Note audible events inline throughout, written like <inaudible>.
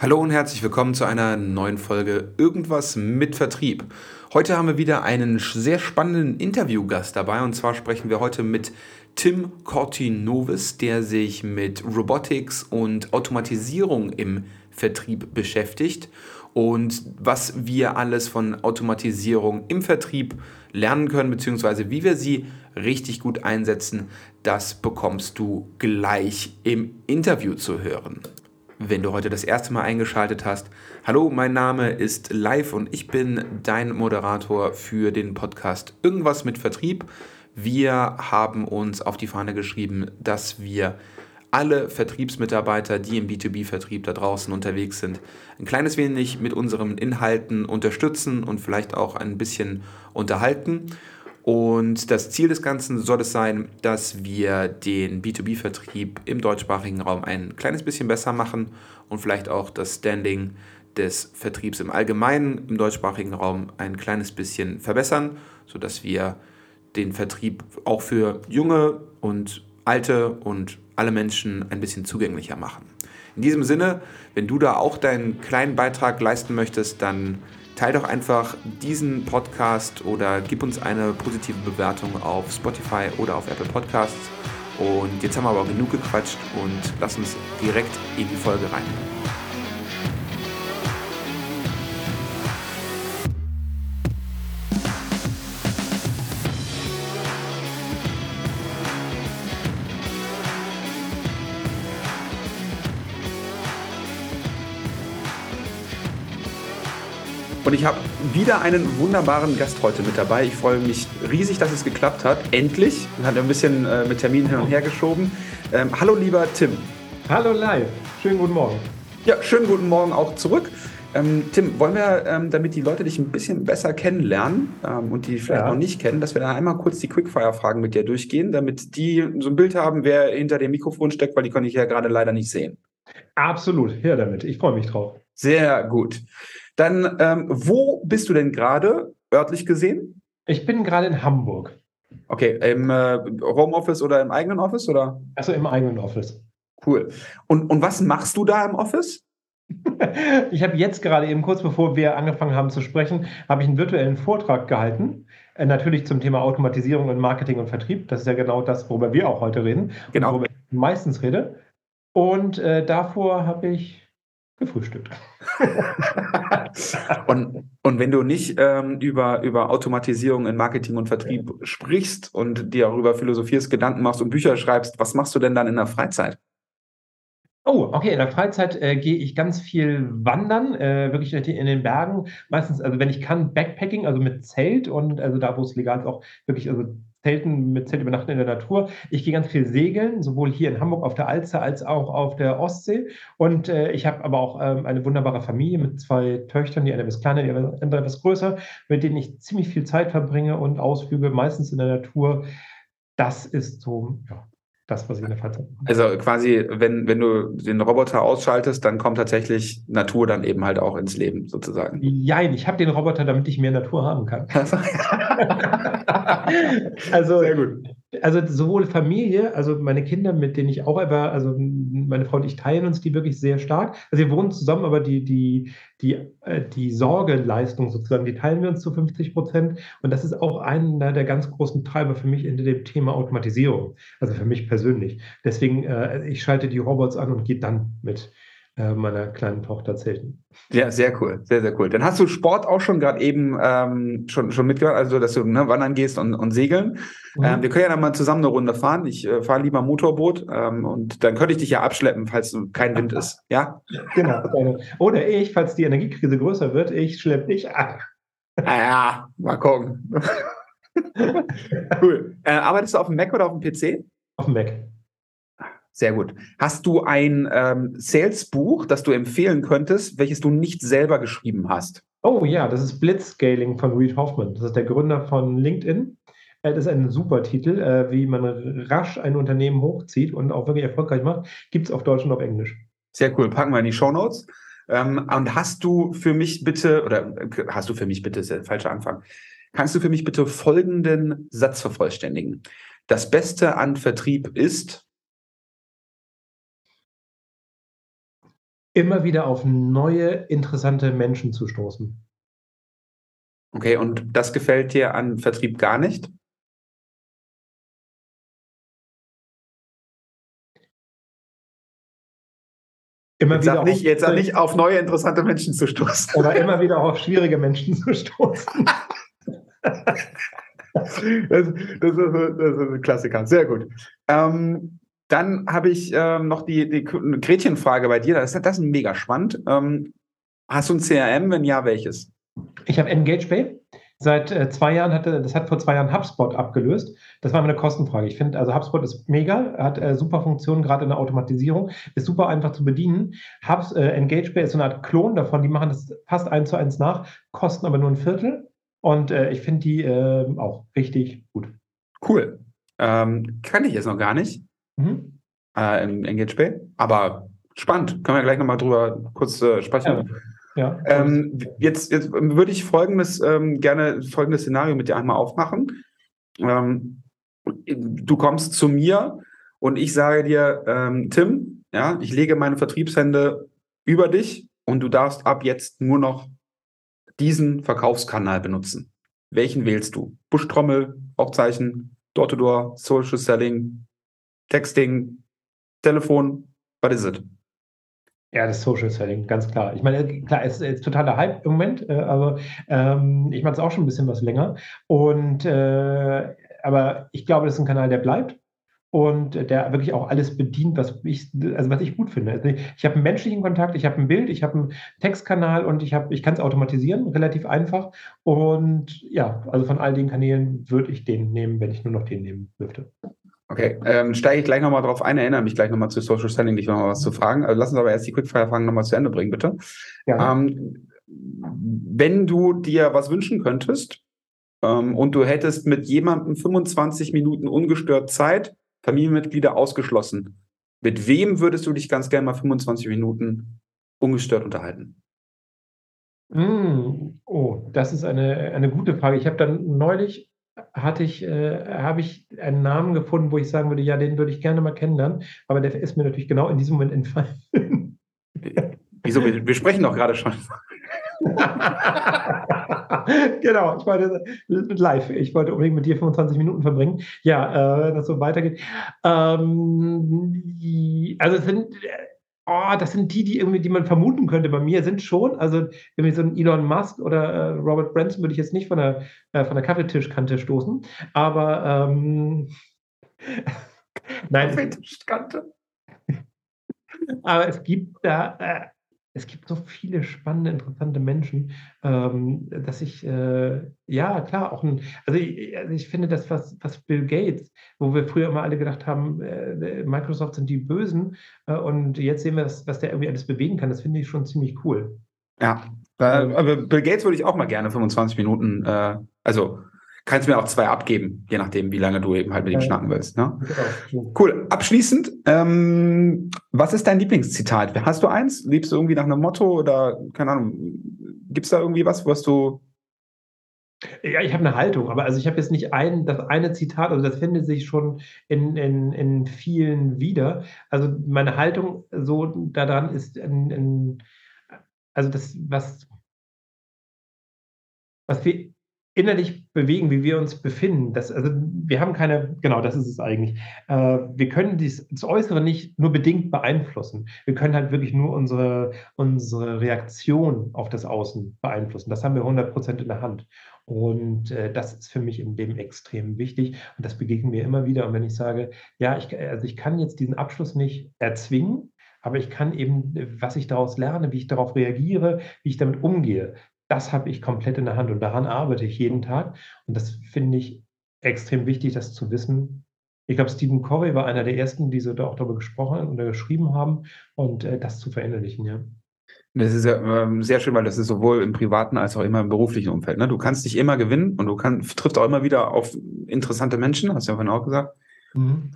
Hallo und herzlich willkommen zu einer neuen Folge Irgendwas mit Vertrieb. Heute haben wir wieder einen sehr spannenden Interviewgast dabei und zwar sprechen wir heute mit Tim Cortinovis, der sich mit Robotics und Automatisierung im Vertrieb beschäftigt und was wir alles von Automatisierung im Vertrieb lernen können, beziehungsweise wie wir sie richtig gut einsetzen, das bekommst du gleich im Interview zu hören. Wenn du heute das erste Mal eingeschaltet hast, hallo, mein Name ist Live und ich bin dein Moderator für den Podcast Irgendwas mit Vertrieb. Wir haben uns auf die Fahne geschrieben, dass wir alle Vertriebsmitarbeiter, die im B2B-Vertrieb da draußen unterwegs sind, ein kleines wenig mit unseren Inhalten unterstützen und vielleicht auch ein bisschen unterhalten. Und das Ziel des Ganzen soll es sein, dass wir den B2B-Vertrieb im deutschsprachigen Raum ein kleines bisschen besser machen und vielleicht auch das Standing des Vertriebs im Allgemeinen im deutschsprachigen Raum ein kleines bisschen verbessern, sodass wir den Vertrieb auch für junge und alte und alle Menschen ein bisschen zugänglicher machen. In diesem Sinne, wenn du da auch deinen kleinen Beitrag leisten möchtest, dann teil doch einfach diesen Podcast oder gib uns eine positive Bewertung auf Spotify oder auf Apple Podcasts. Und jetzt haben wir aber genug gequatscht und lass uns direkt in die Folge rein. Und ich habe wieder einen wunderbaren Gast heute mit dabei. Ich freue mich riesig, dass es geklappt hat. Endlich. Hat ein bisschen äh, mit Terminen hin und her geschoben. Ähm, hallo, lieber Tim. Hallo, live. Schönen guten Morgen. Ja, schönen guten Morgen auch zurück. Ähm, Tim, wollen wir, ähm, damit die Leute dich ein bisschen besser kennenlernen ähm, und die vielleicht ja. noch nicht kennen, dass wir da einmal kurz die Quickfire-Fragen mit dir durchgehen, damit die so ein Bild haben, wer hinter dem Mikrofon steckt, weil die konnte ich ja gerade leider nicht sehen. Absolut, her damit. Ich freue mich drauf. Sehr gut. Dann, ähm, wo bist du denn gerade örtlich gesehen? Ich bin gerade in Hamburg. Okay, im äh, Homeoffice oder im eigenen Office oder? Also im eigenen Office. Cool. Und, und was machst du da im Office? <laughs> ich habe jetzt gerade eben kurz bevor wir angefangen haben zu sprechen, habe ich einen virtuellen Vortrag gehalten. Äh, natürlich zum Thema Automatisierung und Marketing und Vertrieb. Das ist ja genau das, worüber wir auch heute reden. Genau. worüber ich meistens rede. Und äh, davor habe ich gefrühstückt. <laughs> und, und wenn du nicht ähm, über, über Automatisierung in Marketing und Vertrieb sprichst und dir darüber philosophierst, Gedanken machst und Bücher schreibst, was machst du denn dann in der Freizeit? Oh, okay. In der Freizeit äh, gehe ich ganz viel wandern, äh, wirklich in den Bergen. Meistens, also wenn ich kann, Backpacking, also mit Zelt und also da, wo es legal ist, auch wirklich, also Zelten mit Zelt übernachten in der Natur. Ich gehe ganz viel segeln, sowohl hier in Hamburg auf der Alster als auch auf der Ostsee. Und äh, ich habe aber auch ähm, eine wunderbare Familie mit zwei Töchtern, die eine etwas kleiner, die andere etwas größer, mit denen ich ziemlich viel Zeit verbringe und Ausflüge, meistens in der Natur. Das ist so, ja, das, was ich in der Freizeit mache. Also quasi, wenn, wenn du den Roboter ausschaltest, dann kommt tatsächlich Natur dann eben halt auch ins Leben sozusagen. Jein, ich habe den Roboter, damit ich mehr Natur haben kann. <laughs> also, Sehr gut also sowohl Familie, also meine Kinder, mit denen ich auch über, also meine Frau und ich teilen uns die wirklich sehr stark. Also wir wohnen zusammen, aber die, die, die, äh, die Sorgeleistung sozusagen, die teilen wir uns zu 50 Prozent. Und das ist auch einer der ganz großen Treiber für mich in dem Thema Automatisierung. Also für mich persönlich. Deswegen, äh, ich schalte die Robots an und gehe dann mit äh, meiner kleinen Tochter zelten. Ja, sehr cool, sehr, sehr cool. Dann hast du Sport auch schon gerade eben ähm, schon, schon mitgemacht, also dass du ne, wandern gehst und, und segeln. Mhm. Ähm, wir können ja dann mal zusammen eine Runde fahren. Ich äh, fahre lieber Motorboot ähm, und dann könnte ich dich ja abschleppen, falls kein Wind ist. <laughs> Ja? Genau. Oder ich, falls die Energiekrise größer wird, ich schleppe dich ab. Naja, ah mal gucken. <laughs> cool. Äh, arbeitest du auf dem Mac oder auf dem PC? Auf dem Mac. Sehr gut. Hast du ein ähm, Sales-Buch, das du empfehlen könntest, welches du nicht selber geschrieben hast? Oh ja, das ist Blitzscaling von Reid Hoffman. Das ist der Gründer von LinkedIn. Äh, das ist ein super Titel, äh, wie man rasch ein Unternehmen hochzieht und auch wirklich erfolgreich macht. Gibt es auf Deutsch und auf Englisch. Sehr cool. Packen wir in die Show Notes. Ähm, und hast du für mich bitte, oder äh, hast du für mich bitte, ist der falsche Anfang, kannst du für mich bitte folgenden Satz vervollständigen? Das Beste an Vertrieb ist, Immer wieder auf neue, interessante Menschen zu stoßen. Okay, und das gefällt dir an Vertrieb gar nicht? Immer Jetzt wieder sag, nicht, auf jetzt nicht, auf neue interessante Menschen zu stoßen. oder immer <laughs> wieder auf schwierige Menschen zu stoßen. Das, das, ist, das ist ein Klassiker. Sehr gut. Ähm, dann habe ich ähm, noch die, die Gretchenfrage bei dir. Das ist, das ist mega spannend. Ähm, hast du ein CRM? Wenn ja, welches? Ich habe EngagePay. Seit äh, zwei Jahren hatte, das hat vor zwei Jahren HubSpot abgelöst. Das war eine Kostenfrage. Ich finde, also HubSpot ist mega, hat äh, super Funktionen, gerade in der Automatisierung, ist super einfach zu bedienen. Hubs, äh, EngagePay ist so eine Art Klon davon, die machen das fast eins zu eins nach, kosten aber nur ein Viertel. Und äh, ich finde die äh, auch richtig gut. Cool. Ähm, kann ich jetzt noch gar nicht. Mhm. Äh, EngagePay. Aber spannend. Können wir gleich nochmal drüber kurz äh, sprechen. Ja. Ja. Ähm, jetzt, jetzt würde ich folgendes ähm, gerne folgendes Szenario mit dir einmal aufmachen. Ähm, du kommst zu mir und ich sage dir, ähm, Tim, ja, ich lege meine Vertriebshände über dich und du darfst ab jetzt nur noch diesen Verkaufskanal benutzen. Welchen wählst du? Buschtrommel, Aufzeichen, Door-to-Door, Social Selling, Texting, Telefon, was ist es? Ja, das Social Selling, ganz klar. Ich meine, klar, es ist totaler Hype im Moment, äh, aber ähm, ich mache es auch schon ein bisschen was länger. Und äh, aber ich glaube, das ist ein Kanal, der bleibt und der wirklich auch alles bedient, was ich, also was ich gut finde. Also ich habe einen menschlichen Kontakt, ich habe ein Bild, ich habe einen Textkanal und ich ich kann es automatisieren, relativ einfach. Und ja, also von all den Kanälen würde ich den nehmen, wenn ich nur noch den nehmen dürfte. Okay, ähm, steige ich gleich nochmal drauf ein, erinnere mich gleich nochmal zu Social Selling, dich nochmal was zu fragen. Also lass uns aber erst die Quickfire-Fragen nochmal zu Ende bringen, bitte. Ja. Ähm, wenn du dir was wünschen könntest ähm, und du hättest mit jemandem 25 Minuten ungestört Zeit, Familienmitglieder ausgeschlossen, mit wem würdest du dich ganz gerne mal 25 Minuten ungestört unterhalten? Mm, oh, das ist eine, eine gute Frage. Ich habe dann neulich hatte ich, äh, habe ich einen Namen gefunden, wo ich sagen würde, ja, den würde ich gerne mal kennenlernen, aber der ist mir natürlich genau in diesem Moment entfallen. <laughs> Wieso? Wir, wir sprechen doch gerade schon. <laughs> genau, ich wollte live, ich wollte unbedingt mit dir 25 Minuten verbringen. Ja, äh, wenn das so weitergeht. Ähm, die, also es sind oh, das sind die, die irgendwie, die man vermuten könnte bei mir, sind schon, also irgendwie so ein Elon Musk oder äh, Robert Branson würde ich jetzt nicht von der, äh, von der Kaffeetischkante stoßen, aber ähm, <laughs> nein. Kaffeetischkante. <laughs> aber es gibt da, äh, es gibt so viele spannende, interessante Menschen, ähm, dass ich, äh, ja, klar, auch ein, also ich, also ich, finde das, was, was Bill Gates, wo wir früher immer alle gedacht haben, äh, Microsoft sind die Bösen äh, und jetzt sehen wir, was, was der irgendwie alles bewegen kann, das finde ich schon ziemlich cool. Ja, aber Bill Gates würde ich auch mal gerne 25 Minuten, äh, also kannst mir auch zwei abgeben, je nachdem, wie lange du eben halt mit ihm schnacken willst. Ne? Genau. Cool. Abschließend, ähm, was ist dein Lieblingszitat? Hast du eins? Liebst du irgendwie nach einem Motto oder keine Ahnung? Gibt es da irgendwie was, was du ja, ich habe eine Haltung, aber also ich habe jetzt nicht ein, das eine Zitat, also das findet sich schon in, in, in vielen wieder. Also meine Haltung so daran ist, in, in, also das, was, was wir innerlich bewegen, wie wir uns befinden. Das, also wir haben keine, genau, das ist es eigentlich. Äh, wir können dies, das Äußere nicht nur bedingt beeinflussen. Wir können halt wirklich nur unsere, unsere Reaktion auf das Außen beeinflussen. Das haben wir 100% in der Hand. Und äh, das ist für mich im Leben extrem wichtig. Und das begegnet mir immer wieder. Und wenn ich sage, ja, ich, also ich kann jetzt diesen Abschluss nicht erzwingen, aber ich kann eben, was ich daraus lerne, wie ich darauf reagiere, wie ich damit umgehe, das habe ich komplett in der Hand und daran arbeite ich jeden Tag. Und das finde ich extrem wichtig, das zu wissen. Ich glaube, Stephen Covey war einer der ersten, die so da auch darüber gesprochen oder geschrieben haben und äh, das zu verinnerlichen, ja. Das ist ja ähm, sehr schön, weil das ist sowohl im privaten als auch immer im beruflichen Umfeld. Ne? Du kannst dich immer gewinnen und du kann, triffst auch immer wieder auf interessante Menschen, hast du ja vorhin auch gesagt. Mhm.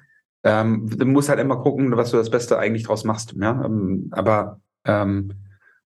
Ähm, du musst halt immer gucken, was du das Beste eigentlich draus machst. Ja? Ähm, aber ähm,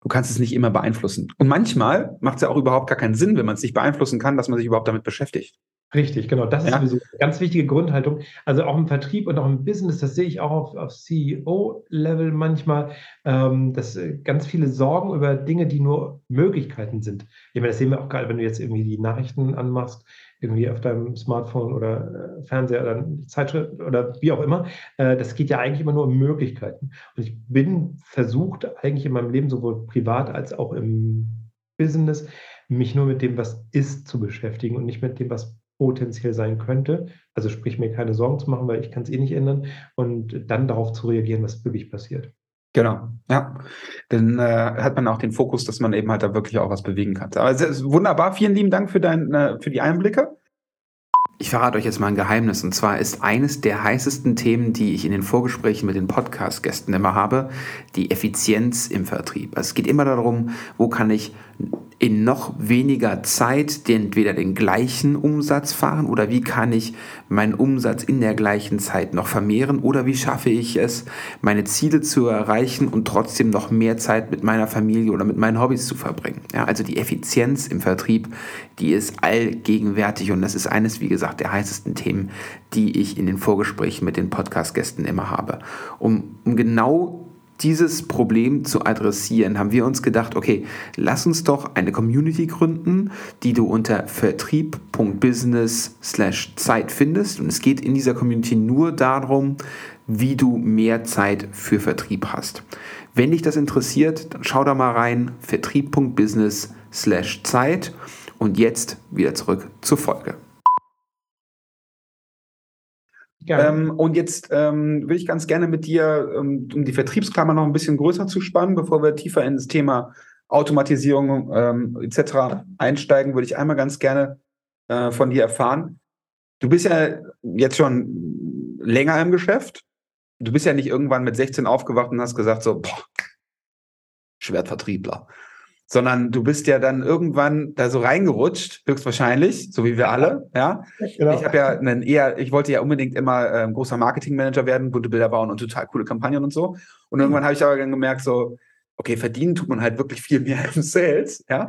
Du kannst es nicht immer beeinflussen. Und manchmal macht es ja auch überhaupt gar keinen Sinn, wenn man es nicht beeinflussen kann, dass man sich überhaupt damit beschäftigt. Richtig, genau. Das ist ja. sowieso eine ganz wichtige Grundhaltung. Also auch im Vertrieb und auch im Business, das sehe ich auch auf, auf CEO-Level manchmal, ähm, dass äh, ganz viele Sorgen über Dinge, die nur Möglichkeiten sind. Ich meine, das sehen wir auch gerade, wenn du jetzt irgendwie die Nachrichten anmachst, irgendwie auf deinem Smartphone oder äh, Fernseher oder Zeitschrift oder wie auch immer. Äh, das geht ja eigentlich immer nur um Möglichkeiten. Und ich bin versucht, eigentlich in meinem Leben, sowohl privat als auch im Business, mich nur mit dem, was ist, zu beschäftigen und nicht mit dem, was potenziell sein könnte. Also sprich, mir keine Sorgen zu machen, weil ich kann es eh nicht ändern und dann darauf zu reagieren, was wirklich passiert. Genau, ja. Dann äh, hat man auch den Fokus, dass man eben halt da wirklich auch was bewegen kann. Aber es ist wunderbar. Vielen lieben Dank für, dein, äh, für die Einblicke. Ich verrate euch jetzt mal ein Geheimnis. Und zwar ist eines der heißesten Themen, die ich in den Vorgesprächen mit den Podcast-Gästen immer habe, die Effizienz im Vertrieb. Also es geht immer darum, wo kann ich in noch weniger Zeit entweder den gleichen Umsatz fahren oder wie kann ich meinen Umsatz in der gleichen Zeit noch vermehren oder wie schaffe ich es, meine Ziele zu erreichen und trotzdem noch mehr Zeit mit meiner Familie oder mit meinen Hobbys zu verbringen. Ja, also die Effizienz im Vertrieb, die ist allgegenwärtig und das ist eines, wie gesagt, der heißesten Themen, die ich in den Vorgesprächen mit den Podcast-Gästen immer habe. Um, um genau dieses Problem zu adressieren, haben wir uns gedacht, okay, lass uns doch eine Community gründen, die du unter vertrieb.business/zeit findest. Und es geht in dieser Community nur darum, wie du mehr Zeit für Vertrieb hast. Wenn dich das interessiert, dann schau da mal rein, vertrieb.business/zeit. Und jetzt wieder zurück zur Folge. Ähm, und jetzt ähm, will ich ganz gerne mit dir, ähm, um die Vertriebsklammer noch ein bisschen größer zu spannen, bevor wir tiefer ins Thema Automatisierung ähm, etc. einsteigen, würde ich einmal ganz gerne äh, von dir erfahren. Du bist ja jetzt schon länger im Geschäft. Du bist ja nicht irgendwann mit 16 aufgewacht und hast gesagt so, boah, Schwertvertriebler sondern du bist ja dann irgendwann da so reingerutscht, höchstwahrscheinlich, so wie wir alle, ja. Genau. Ich habe ja einen eher, ich wollte ja unbedingt immer ähm, großer Marketingmanager werden, bunte Bilder bauen und total coole Kampagnen und so. Und mhm. irgendwann habe ich aber dann gemerkt, so, okay, verdienen tut man halt wirklich viel mehr im Sales, ja.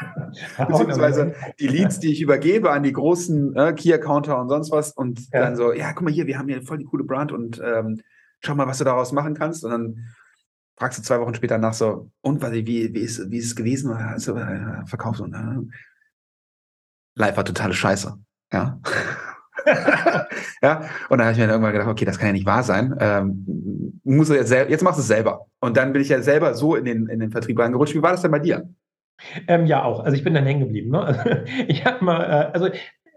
<laughs> Beziehungsweise die Leads, die ich übergebe an die großen äh, Key-Accounter und sonst was und ja. dann so, ja, guck mal hier, wir haben hier voll die coole Brand und ähm, schau mal, was du daraus machen kannst. Und dann fragst du zwei Wochen später nach so, und was, wie, wie, ist, wie ist es gewesen? Also, äh, verkauft und äh, live war totale Scheiße. Ja. <laughs> ja, und dann habe ich mir irgendwann gedacht, okay, das kann ja nicht wahr sein. Ähm, muss jetzt, selber, jetzt machst du es selber. Und dann bin ich ja selber so in den, in den Vertrieb reingerutscht. Wie war das denn bei dir? Ähm, ja, auch. Also ich bin dann hängen geblieben. Ne? Also, <laughs> ich habe mal, äh, also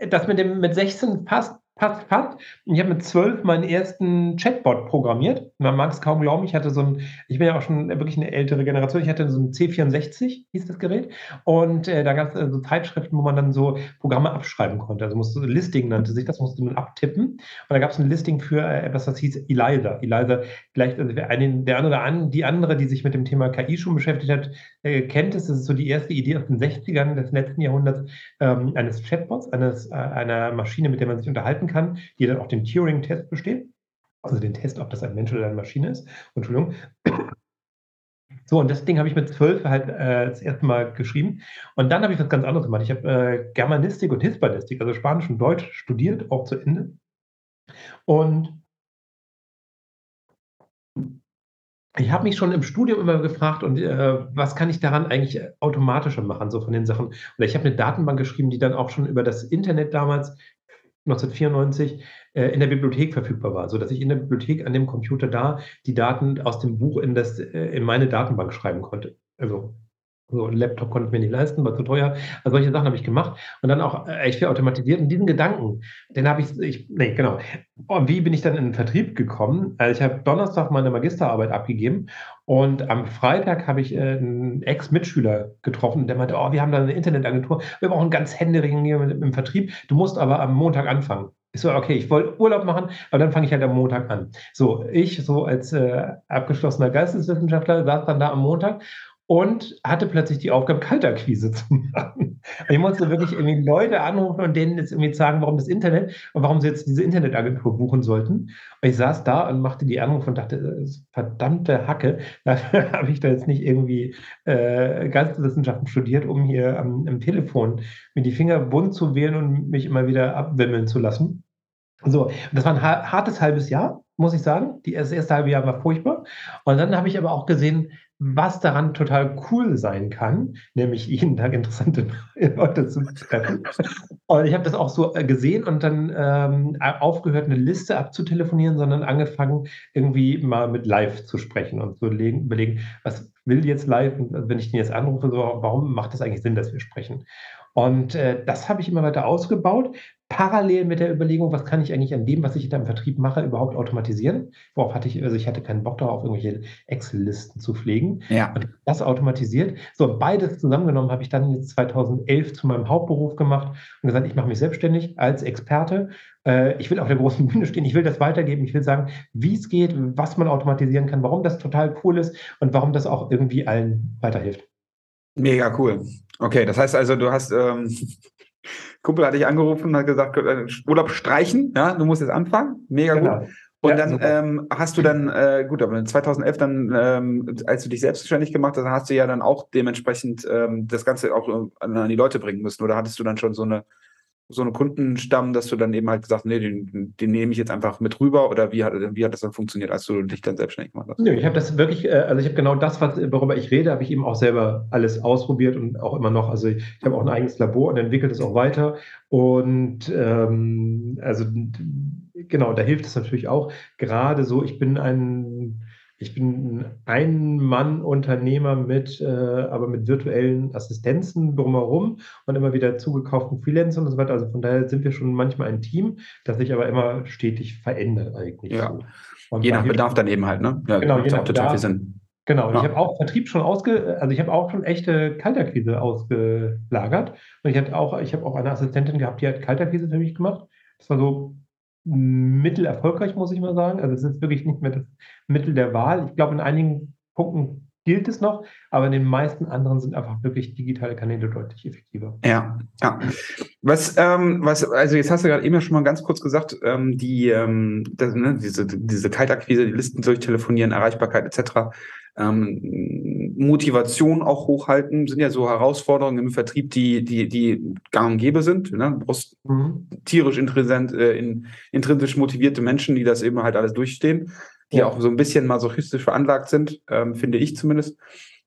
das mit dem mit 16 passt passt, passt. Ich habe mit zwölf meinen ersten Chatbot programmiert. Man mag es kaum glauben, ich hatte so ein, ich bin ja auch schon wirklich eine ältere Generation, ich hatte so ein C64, hieß das Gerät. Und äh, da gab es äh, so Zeitschriften, wo man dann so Programme abschreiben konnte. Also musste Listing nannte sich das, musste man abtippen. Und da gab es ein Listing für äh, etwas, das hieß Eliza. Eliza, vielleicht also einen, der andere, an, die andere, die sich mit dem Thema KI schon beschäftigt hat, äh, kennt es. Das ist so die erste Idee aus den 60ern des letzten Jahrhunderts ähm, eines Chatbots, eines, äh, einer Maschine, mit der man sich unterhalten kann, die dann auch den Turing-Test besteht. Also den Test, ob das ein Mensch oder eine Maschine ist. Entschuldigung. So, und das Ding habe ich mit zwölf halt äh, das erste Mal geschrieben. Und dann habe ich was ganz anderes gemacht. Ich habe äh, Germanistik und Hispanistik, also Spanisch und Deutsch, studiert, auch zu Ende. Und ich habe mich schon im Studium immer gefragt, und äh, was kann ich daran eigentlich automatischer machen, so von den Sachen. Oder ich habe eine Datenbank geschrieben, die dann auch schon über das Internet damals 1994 äh, in der Bibliothek verfügbar war, sodass ich in der Bibliothek an dem Computer da die Daten aus dem Buch in, das, äh, in meine Datenbank schreiben konnte. Also so ein Laptop konnte ich mir nicht leisten, war zu teuer. Also solche Sachen habe ich gemacht und dann auch echt viel automatisiert. Und diesen Gedanken, den habe ich, ich, nee, genau. Und wie bin ich dann in den Vertrieb gekommen? Also ich habe Donnerstag meine Magisterarbeit abgegeben und am Freitag habe ich äh, einen Ex-Mitschüler getroffen, der meinte, oh, wir haben da eine Internetagentur, wir brauchen ganz Händering im Vertrieb, du musst aber am Montag anfangen. Ich so, okay, ich wollte Urlaub machen, aber dann fange ich halt am Montag an. So, ich so als äh, abgeschlossener Geisteswissenschaftler saß dann da am Montag und hatte plötzlich die Aufgabe, Kaltakquise zu machen. Ich musste wirklich irgendwie Leute anrufen und denen jetzt irgendwie sagen, warum das Internet und warum sie jetzt diese Internetagentur buchen sollten. Und ich saß da und machte die Anrufe und dachte, verdammte Hacke, <laughs> dafür habe ich da jetzt nicht irgendwie äh, Geisteswissenschaften studiert, um hier am, am Telefon mir die Finger bunt zu wählen und mich immer wieder abwimmeln zu lassen. So, das war ein hartes halbes Jahr, muss ich sagen. Die, das erste halbe Jahr war furchtbar. Und dann habe ich aber auch gesehen, was daran total cool sein kann, nämlich jeden Tag interessante <laughs> Leute zu treffen. Und ich habe das auch so äh, gesehen und dann ähm, aufgehört, eine Liste abzutelefonieren, sondern angefangen, irgendwie mal mit Live zu sprechen und zu überlegen, was will jetzt Live, und wenn ich den jetzt anrufe, so, warum macht das eigentlich Sinn, dass wir sprechen? Und äh, das habe ich immer weiter ausgebaut, parallel mit der Überlegung, was kann ich eigentlich an dem, was ich da im Vertrieb mache, überhaupt automatisieren? Worauf hatte ich, also ich hatte keinen Bock darauf, irgendwelche Excel-Listen zu pflegen. Ja. Und das automatisiert. So, beides zusammengenommen habe ich dann jetzt 2011 zu meinem Hauptberuf gemacht und gesagt, ich mache mich selbstständig als Experte. Äh, ich will auf der großen Bühne stehen, ich will das weitergeben, ich will sagen, wie es geht, was man automatisieren kann, warum das total cool ist und warum das auch irgendwie allen weiterhilft. Mega cool. Okay, das heißt also, du hast, ähm, Kumpel hat dich angerufen und hat gesagt, äh, Urlaub streichen, ja, du musst jetzt anfangen. Mega genau. gut. Und ja, dann ähm, hast du dann, äh, gut, aber 2011 dann, ähm, als du dich selbstständig gemacht hast, hast du ja dann auch dementsprechend ähm, das Ganze auch äh, an, an die Leute bringen müssen. Oder hattest du dann schon so eine so einen Kundenstamm, dass du dann eben halt gesagt, nee, den, den nehme ich jetzt einfach mit rüber oder wie hat, wie hat das dann funktioniert, als du dich dann selbstständig gemacht hast? Nö, ich habe das wirklich, äh, also ich habe genau das, worüber ich rede, habe ich eben auch selber alles ausprobiert und auch immer noch. Also ich, ich habe auch ein eigenes Labor und entwickelt es auch weiter. Und ähm, also genau, da hilft es natürlich auch. Gerade so, ich bin ein ich bin ein Mann-Unternehmer mit, äh, aber mit virtuellen Assistenzen drumherum und immer wieder zugekauften Freelancern und so weiter. Also von daher sind wir schon manchmal ein Team, das sich aber immer stetig verändert eigentlich. Ja. So. Je nach Bedarf dann eben halt, ne? Ja, genau, je nach total viel Sinn. Genau, ja. ich habe auch Vertrieb schon ausge, also ich habe auch schon echte Kalterquise ausgelagert. Und ich hatte auch, ich habe auch eine Assistentin gehabt, die hat Kalterquise für mich gemacht. Das war so mittel erfolgreich, muss ich mal sagen. Also es ist wirklich nicht mehr das Mittel der Wahl. Ich glaube, in einigen Punkten gilt es noch, aber in den meisten anderen sind einfach wirklich digitale Kanäle deutlich effektiver. Ja, ja. Was, ähm, was, also jetzt hast du gerade eben ja schon mal ganz kurz gesagt, ähm, die, ähm, das, ne, diese, diese Kaltakquise, die Listen durchtelefonieren, Erreichbarkeit etc ähm, Motivation auch hochhalten, sind ja so Herausforderungen im Vertrieb, die, die, die gang und gäbe sind. Ne? Du brauchst mhm. tierisch äh, in, intrinsisch motivierte Menschen, die das eben halt alles durchstehen, die auch so ein bisschen masochistisch veranlagt sind, ähm, finde ich zumindest.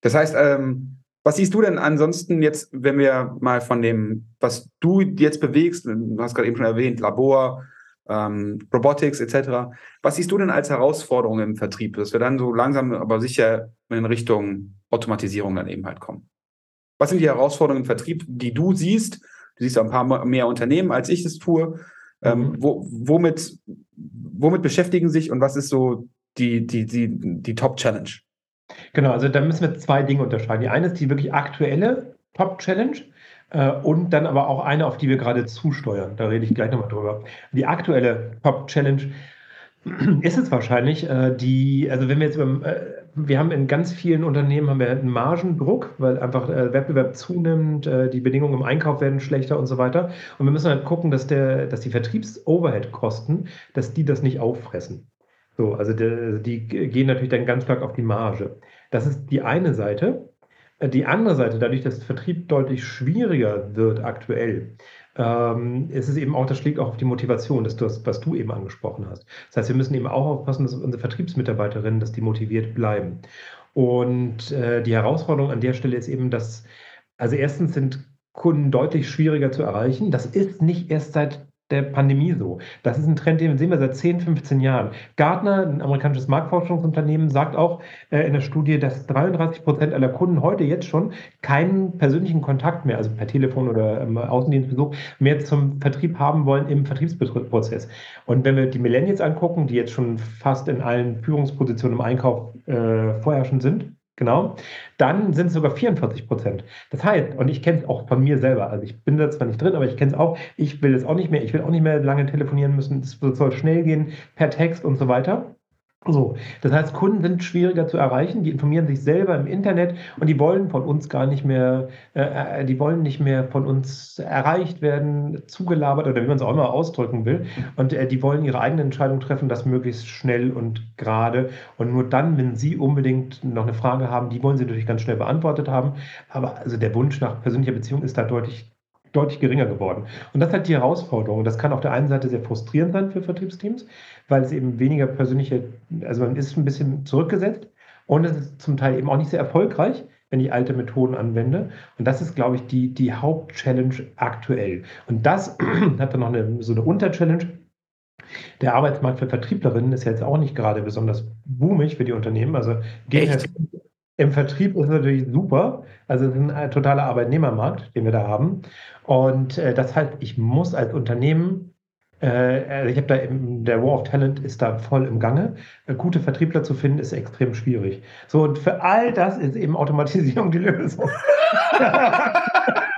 Das heißt, ähm, was siehst du denn ansonsten jetzt, wenn wir mal von dem, was du jetzt bewegst, du hast gerade eben schon erwähnt, Labor, ähm, Robotics etc. Was siehst du denn als Herausforderung im Vertrieb, dass wir dann so langsam, aber sicher in Richtung Automatisierung dann eben halt kommen? Was sind die Herausforderungen im Vertrieb, die du siehst? Du siehst ja ein paar mehr Unternehmen, als ich es tue. Ähm, mhm. wo, womit, womit beschäftigen sich und was ist so die, die, die, die Top-Challenge? Genau, also da müssen wir zwei Dinge unterscheiden. Die eine ist die wirklich aktuelle Top-Challenge äh, und dann aber auch eine, auf die wir gerade zusteuern. Da rede ich gleich nochmal drüber. Die aktuelle Pop-Challenge <clears throat> ist es wahrscheinlich, äh, die, also wenn wir jetzt über, äh, wir haben in ganz vielen Unternehmen haben wir einen Margendruck, weil einfach Wettbewerb zunimmt, die Bedingungen im Einkauf werden schlechter und so weiter. Und wir müssen halt gucken, dass, der, dass die Vertriebs-Overhead-Kosten, dass die das nicht auffressen. So, also die, die gehen natürlich dann ganz stark auf die Marge. Das ist die eine Seite. Die andere Seite, dadurch, dass Vertrieb deutlich schwieriger wird aktuell, ähm, ist es eben auch, das schlägt auch auf die Motivation, das, was du eben angesprochen hast. Das heißt, wir müssen eben auch aufpassen, dass unsere Vertriebsmitarbeiterinnen, dass die motiviert bleiben. Und äh, die Herausforderung an der Stelle ist eben, dass, also erstens sind Kunden deutlich schwieriger zu erreichen. Das ist nicht erst seit der Pandemie so. Das ist ein Trend, den sehen wir seit 10, 15 Jahren. Gartner, ein amerikanisches Marktforschungsunternehmen, sagt auch äh, in der Studie, dass 33 Prozent aller Kunden heute jetzt schon keinen persönlichen Kontakt mehr, also per Telefon oder ähm, Außendienstbesuch, mehr zum Vertrieb haben wollen im Vertriebsprozess. Und wenn wir die Millennials angucken, die jetzt schon fast in allen Führungspositionen im Einkauf äh, vorherrschend sind, Genau. Dann sind es sogar 44 Prozent. Das heißt, und ich kenne es auch von mir selber, also ich bin da zwar nicht drin, aber ich kenne es auch, ich will es auch nicht mehr, ich will auch nicht mehr lange telefonieren müssen, es soll schnell gehen per Text und so weiter. So, das heißt, Kunden sind schwieriger zu erreichen, die informieren sich selber im Internet und die wollen von uns gar nicht mehr, äh, äh die wollen nicht mehr von uns erreicht werden, zugelabert oder wie man es auch immer ausdrücken will. Und äh, die wollen ihre eigene Entscheidung treffen, das möglichst schnell und gerade. Und nur dann, wenn sie unbedingt noch eine Frage haben, die wollen sie natürlich ganz schnell beantwortet haben. Aber also der Wunsch nach persönlicher Beziehung ist da deutlich deutlich geringer geworden. Und das ist halt die Herausforderung. Das kann auf der einen Seite sehr frustrierend sein für Vertriebsteams, weil es eben weniger persönliche, also man ist ein bisschen zurückgesetzt und es ist zum Teil eben auch nicht sehr erfolgreich, wenn ich alte Methoden anwende. Und das ist, glaube ich, die, die Hauptchallenge aktuell. Und das <clears throat> hat dann noch eine, so eine Unterchallenge. Der Arbeitsmarkt für Vertrieblerinnen ist jetzt auch nicht gerade besonders boomig für die Unternehmen. Also Echt? Im Vertrieb ist es natürlich super. Also es ist ein totaler Arbeitnehmermarkt, den wir da haben. Und äh, das heißt, ich muss als Unternehmen, äh, also ich habe da im, der War of Talent ist da voll im Gange. Äh, gute Vertriebler zu finden, ist extrem schwierig. So, und für all das ist eben Automatisierung die Lösung. <laughs> <laughs>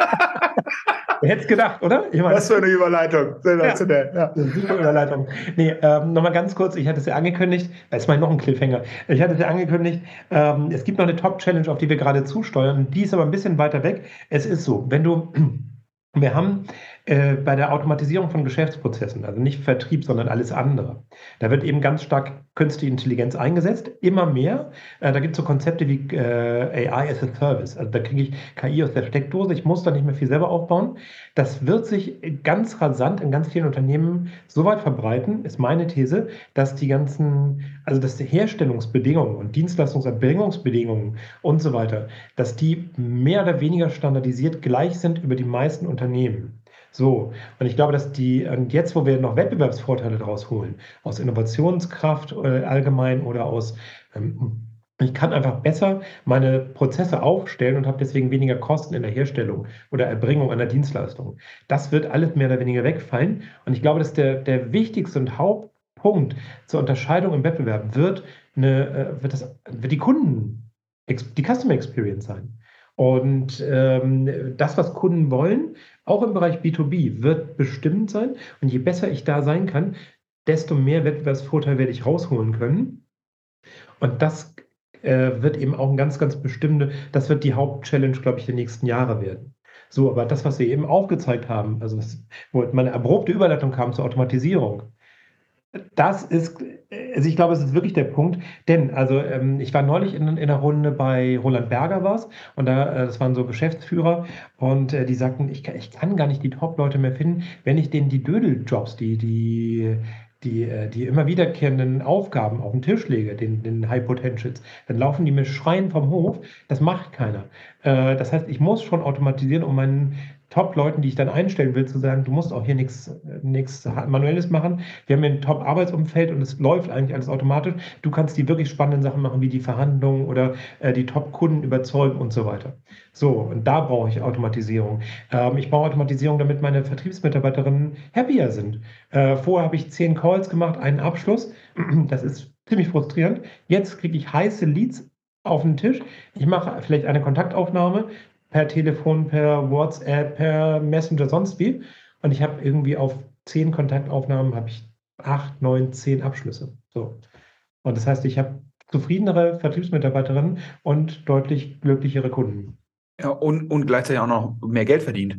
Wer hätte es gedacht, oder? Ich meine, Was für eine Überleitung. Sensationell. Ja, ja. Super Überleitung. Nee, ähm, nochmal ganz kurz, ich hatte es ja angekündigt, das ist mal noch ein Cliffhanger. Ich hatte es ja angekündigt, ähm, es gibt noch eine Top-Challenge, auf die wir gerade zusteuern. Die ist aber ein bisschen weiter weg. Es ist so, wenn du <clears throat> wir haben äh, bei der Automatisierung von Geschäftsprozessen, also nicht Vertrieb, sondern alles andere, da wird eben ganz stark künstliche Intelligenz eingesetzt, immer mehr. Äh, da gibt es so Konzepte wie äh, AI as a Service. Also da kriege ich KI aus der Steckdose, ich muss da nicht mehr viel selber aufbauen. Das wird sich ganz rasant in ganz vielen Unternehmen so weit verbreiten, ist meine These, dass die ganzen, also dass die Herstellungsbedingungen und Dienstleistungserbringungsbedingungen und so weiter, dass die mehr oder weniger standardisiert gleich sind über die meisten Unternehmen. So, und ich glaube, dass die, und jetzt, wo wir noch Wettbewerbsvorteile daraus holen, aus Innovationskraft äh, allgemein oder aus, ähm, ich kann einfach besser meine Prozesse aufstellen und habe deswegen weniger Kosten in der Herstellung oder Erbringung einer Dienstleistung. Das wird alles mehr oder weniger wegfallen. Und ich glaube, dass der, der wichtigste und Hauptpunkt zur Unterscheidung im Wettbewerb wird, eine, äh, wird, das, wird die Kunden, die Customer Experience sein. Und ähm, das, was Kunden wollen, auch im Bereich B2B, wird bestimmt sein. Und je besser ich da sein kann, desto mehr Wettbewerbsvorteil werde ich rausholen können. Und das äh, wird eben auch ein ganz, ganz bestimmte, das wird die Hauptchallenge, glaube ich, der nächsten Jahre werden. So, aber das, was wir eben aufgezeigt haben, also was, wo meine abrupte Überleitung kam zur Automatisierung, das ist, also ich glaube, es ist wirklich der Punkt, denn also ähm, ich war neulich in, in einer Runde bei Roland Berger was und da, äh, das waren so Geschäftsführer und äh, die sagten, ich, ich kann gar nicht die Top-Leute mehr finden, wenn ich denen die Dödeljobs, die, die, die, äh, die immer wiederkehrenden Aufgaben auf den Tisch lege, den, den High Potentials, dann laufen die mir schreien vom Hof. Das macht keiner. Äh, das heißt, ich muss schon automatisieren, um meinen Top-Leuten, die ich dann einstellen will, zu sagen, du musst auch hier nichts Manuelles machen. Wir haben ein Top-Arbeitsumfeld und es läuft eigentlich alles automatisch. Du kannst die wirklich spannenden Sachen machen, wie die Verhandlungen oder äh, die Top-Kunden überzeugen und so weiter. So, und da brauche ich Automatisierung. Ähm, ich brauche Automatisierung, damit meine Vertriebsmitarbeiterinnen happier sind. Äh, vorher habe ich zehn Calls gemacht, einen Abschluss. <clears throat> Das ist ziemlich frustrierend. Jetzt kriege ich heiße Leads auf den Tisch. Ich mache vielleicht eine Kontaktaufnahme, per Telefon, per WhatsApp, per Messenger, sonst wie. Und ich habe irgendwie auf zehn Kontaktaufnahmen habe ich acht, neun, zehn Abschlüsse. So. Und das heißt, ich habe zufriedenere Vertriebsmitarbeiterinnen und deutlich glücklichere Kunden. Ja, und, und gleichzeitig auch noch mehr Geld verdient.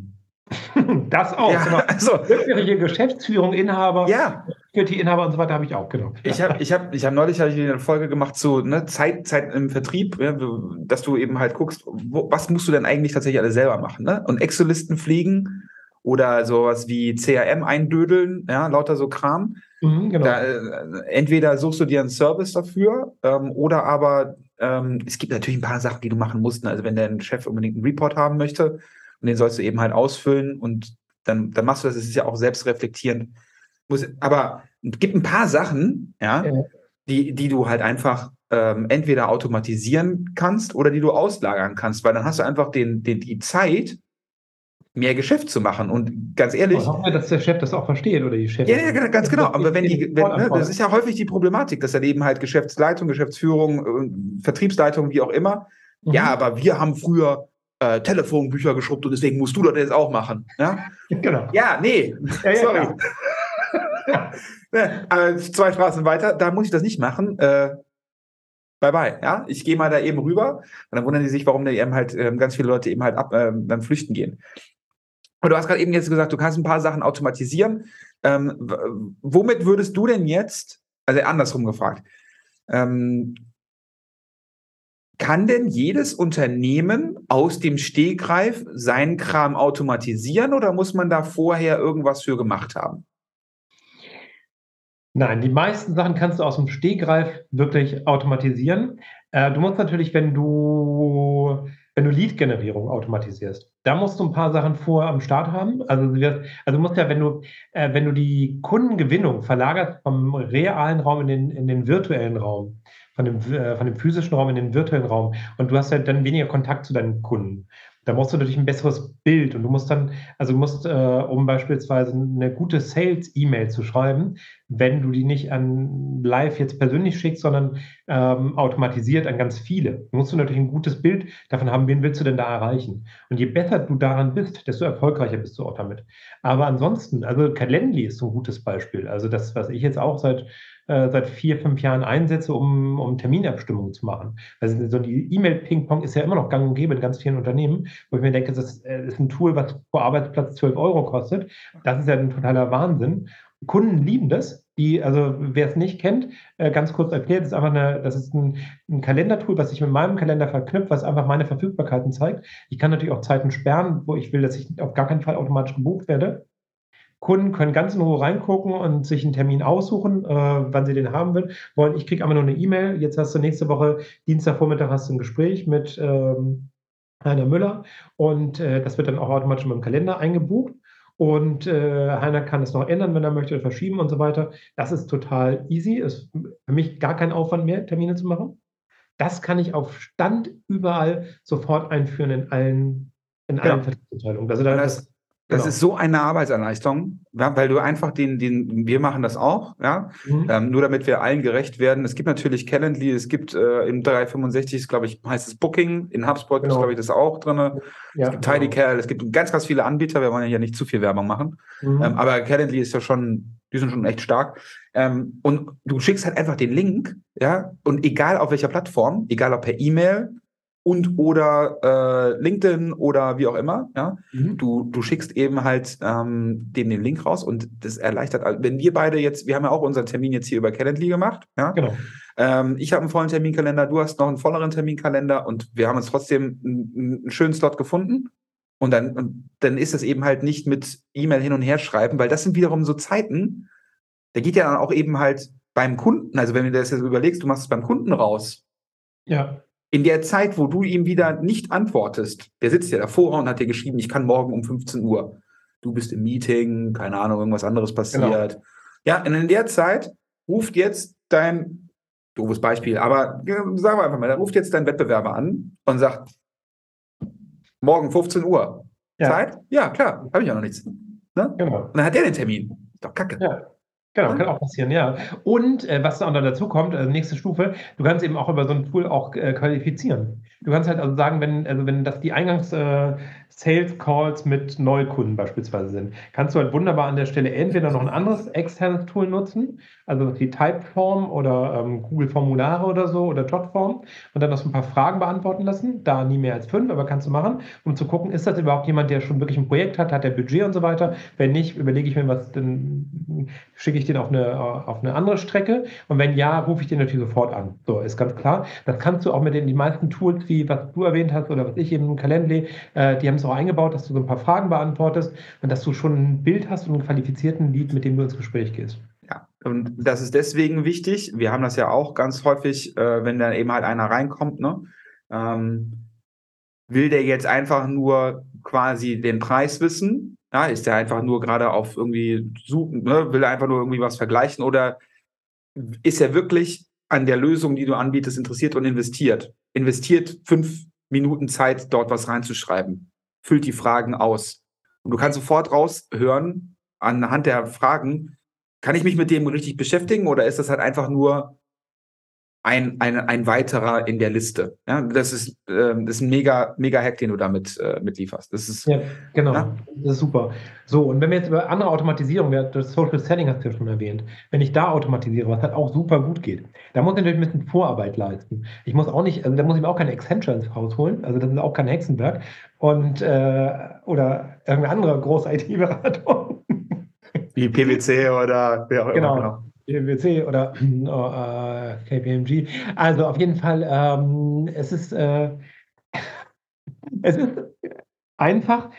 <laughs> das auch. Ja, genau. also, Glückliche Geschäftsführung, Inhaber, ja. Security-Inhaber und so weiter habe ich auch, genau. Ich habe ich hab, ich hab neulich hab ich eine Folge gemacht zu ne, Zeit, Zeit im Vertrieb, ja, dass du eben halt guckst, wo, was musst du denn eigentlich tatsächlich alles selber machen? Ne? Und Excel-Listen pflegen oder sowas wie CRM eindödeln, ja, lauter so Kram. Mhm, genau. da, äh, entweder suchst du dir einen Service dafür ähm, oder aber ähm, es gibt natürlich ein paar Sachen, die du machen musst. Ne? Also wenn der Chef unbedingt einen Report haben möchte, und den sollst du eben halt ausfüllen und dann, dann machst du das. Es ist ja auch selbstreflektierend. Muss, aber es gibt ein paar Sachen, ja, ja. Die, die du halt einfach ähm, entweder automatisieren kannst oder die du auslagern kannst, weil dann hast du einfach den, den, die Zeit, mehr Geschäft zu machen. Und ganz ehrlich. Ich hoffe, dass der Chef das auch versteht oder die Chefin. Ja, ja, ganz genau. Aber wenn die, wenn, ne, das ist ja häufig die Problematik, dass dann eben halt Geschäftsleitung, Geschäftsführung, Vertriebsleitung, wie auch immer. Mhm. Ja, aber wir haben früher äh, Telefonbücher geschrubbt und deswegen musst du das jetzt auch machen. Ja, <laughs> genau. Ja, nee, ja, ja, sorry. <laughs> äh, zwei Straßen weiter, da muss ich das nicht machen. Äh, bye bye. Ja, ich gehe mal da eben rüber und dann wundern die sich, warum da eben halt ähm, ganz viele Leute eben halt ab, ähm, dann flüchten gehen. Und du hast gerade eben jetzt gesagt, du kannst ein paar Sachen automatisieren. Ähm, womit würdest du denn jetzt, also andersrum gefragt, ähm, kann denn jedes Unternehmen aus dem Stegreif seinen Kram automatisieren oder muss man da vorher irgendwas für gemacht haben? Nein, die meisten Sachen kannst du aus dem Stegreif wirklich automatisieren. Äh, du musst natürlich, wenn du, wenn du Lead-Generierung automatisierst, da musst du ein paar Sachen vorher am Start haben. Also, also du musst ja, wenn du, äh, wenn du die Kundengewinnung verlagerst vom realen Raum in den, in den virtuellen Raum, von dem, äh, von dem physischen Raum in den virtuellen Raum und du hast ja dann weniger Kontakt zu deinen Kunden. Da brauchst du natürlich ein besseres Bild und du musst dann, also du musst, äh, um beispielsweise eine gute Sales-E-Mail zu schreiben, wenn du die nicht an live jetzt persönlich schickst, sondern ähm, automatisiert an ganz viele, musst du natürlich ein gutes Bild davon haben, wen willst du denn da erreichen. Und je besser du daran bist, desto erfolgreicher bist du auch damit. Aber ansonsten, also Calendly ist so ein gutes Beispiel. Also das, was ich jetzt auch seit äh, seit vier, fünf Jahren einsetze, um, um Terminabstimmungen zu machen. Also so die E-Mail-Ping-Pong ist ja immer noch gang und gäbe in ganz vielen Unternehmen, wo ich mir denke, das ist, äh, ist ein Tool, was pro Arbeitsplatz 12 Euro kostet. Das ist ja ein totaler Wahnsinn. Kunden lieben das. Die, also wer es nicht kennt, äh, ganz kurz erklärt, ist einfach eine, das ist ein, ein Kalendertool, was sich mit meinem Kalender verknüpft, was einfach meine Verfügbarkeiten zeigt. Ich kann natürlich auch Zeiten sperren, wo ich will, dass ich auf gar keinen Fall automatisch gebucht werde. Kunden können ganz in Ruhe reingucken und sich einen Termin aussuchen, äh, wann sie den haben wollen. Ich kriege einfach nur eine E-Mail. Jetzt hast du nächste Woche, Dienstagvormittag, hast du ein Gespräch mit ähm, Heiner Müller und äh, das wird dann auch automatisch mit dem Kalender eingebucht. Und äh, Heiner kann es noch ändern, wenn er möchte, verschieben und so weiter. Das ist total easy. Ist für mich gar kein Aufwand mehr, Termine zu machen. Das kann ich auf Stand überall sofort einführen in allen, in allen ja. Vertragsmitteilungen. Also da, das, das genau. ist so eine Arbeitserleichterung, weil du einfach den, den, wir machen das auch, ja, mhm. ähm, nur damit wir allen gerecht werden. Es gibt natürlich Calendly, es gibt äh, im 365, glaube ich, heißt es Booking, in HubSpot genau. ist, glaube ich, das auch drin. Ja, es gibt genau. TidyCal, es gibt ganz, ganz viele Anbieter, wir wollen ja nicht zu viel Werbung machen. Mhm. Ähm, aber Calendly ist ja schon, die sind schon echt stark. Ähm, und du schickst halt einfach den Link, ja, und egal auf welcher Plattform, egal ob per E-Mail, und oder äh, LinkedIn oder wie auch immer. Ja? Mhm. Du, du schickst eben halt ähm, dem den Link raus und das erleichtert, also wenn wir beide jetzt, wir haben ja auch unseren Termin jetzt hier über Calendly gemacht. Ja? Genau. Ähm, ich habe einen vollen Terminkalender, du hast noch einen volleren Terminkalender und wir haben uns trotzdem einen, einen schönen Slot gefunden. Und dann, und dann ist das eben halt nicht mit E-Mail hin und her schreiben, weil das sind wiederum so Zeiten, da geht ja dann auch eben halt beim Kunden, also wenn du das jetzt überlegst, du machst es beim Kunden raus. Ja in der Zeit, wo du ihm wieder nicht antwortest, der sitzt ja davor und hat dir geschrieben, ich kann morgen um 15 Uhr. Du bist im Meeting, keine Ahnung, irgendwas anderes passiert. Genau. Ja, und in der Zeit ruft jetzt dein, doofes Beispiel, aber sagen wir einfach mal, da ruft jetzt dein Wettbewerber an und sagt, morgen 15 Uhr. Ja. Zeit? Ja, klar, habe ich ja noch nichts. Ne? Genau. Und dann hat der den Termin. Ist doch kacke. Ja. Genau, kann auch passieren, ja. Und äh, was dann dazu kommt, also nächste Stufe, du kannst eben auch über so ein Tool auch äh, qualifizieren. Du kannst halt also sagen, wenn, also wenn das die Eingangs äh, mit Neukunden beispielsweise sind, kannst du halt wunderbar an der Stelle entweder noch ein anderes externes Tool nutzen, also wie Typeform oder ähm, Google Formulare oder so oder Jotform und dann noch so ein paar Fragen beantworten lassen. Da nie mehr als fünf, aber kannst du machen, um zu gucken, ist das überhaupt jemand, der schon wirklich ein Projekt hat, hat der Budget und so weiter. Wenn nicht, überlege ich mir, was dann schicke ich den auf eine, auf eine andere Strecke und wenn ja, rufe ich den natürlich sofort an. So, ist ganz klar. Das kannst du auch mit den die meisten Tools, wie was du erwähnt hast oder was ich eben Calendly, äh, die haben es auch eingebaut, dass du so ein paar Fragen beantwortest und dass du schon ein Bild hast und einen qualifizierten Lied, mit dem du ins Gespräch gehst. Ja, und das ist deswegen wichtig. Wir haben das ja auch ganz häufig, äh, wenn dann eben halt einer reinkommt, ne? Ähm, will der jetzt einfach nur quasi den Preis wissen? Ja, ist der einfach nur gerade auf irgendwie suchen, ne? will er einfach nur irgendwie was vergleichen oder ist er wirklich an der Lösung, die du anbietest, interessiert und investiert? Investiert fünf Minuten Zeit, dort was reinzuschreiben, füllt die Fragen aus. Und du kannst sofort raushören, anhand der Fragen, kann ich mich mit dem richtig beschäftigen oder ist das halt einfach nur ein, ein, ein weiterer in der Liste. Ja, das ist, ähm, das ist ein mega, mega Hack, den du damit äh, mitlieferst. Das ist, ja, genau. Ja? Das ist super. So, und wenn wir jetzt über andere Automatisierung, das Social Selling hast du ja schon erwähnt, wenn ich da automatisiere, was halt auch super gut geht, da muss ich natürlich ein bisschen Vorarbeit leisten. Ich muss auch nicht, also da muss ich mir auch keine Accenture ins Haus holen, also das ist auch kein Hexenwerk und äh, oder irgendeine andere große IT-Beratung. Wie PwC oder wer auch genau. immer. Genau. PwC oder <clears throat> äh, KPMG. Also auf jeden Fall, ähm, es ist, äh, <laughs> es ist einfach.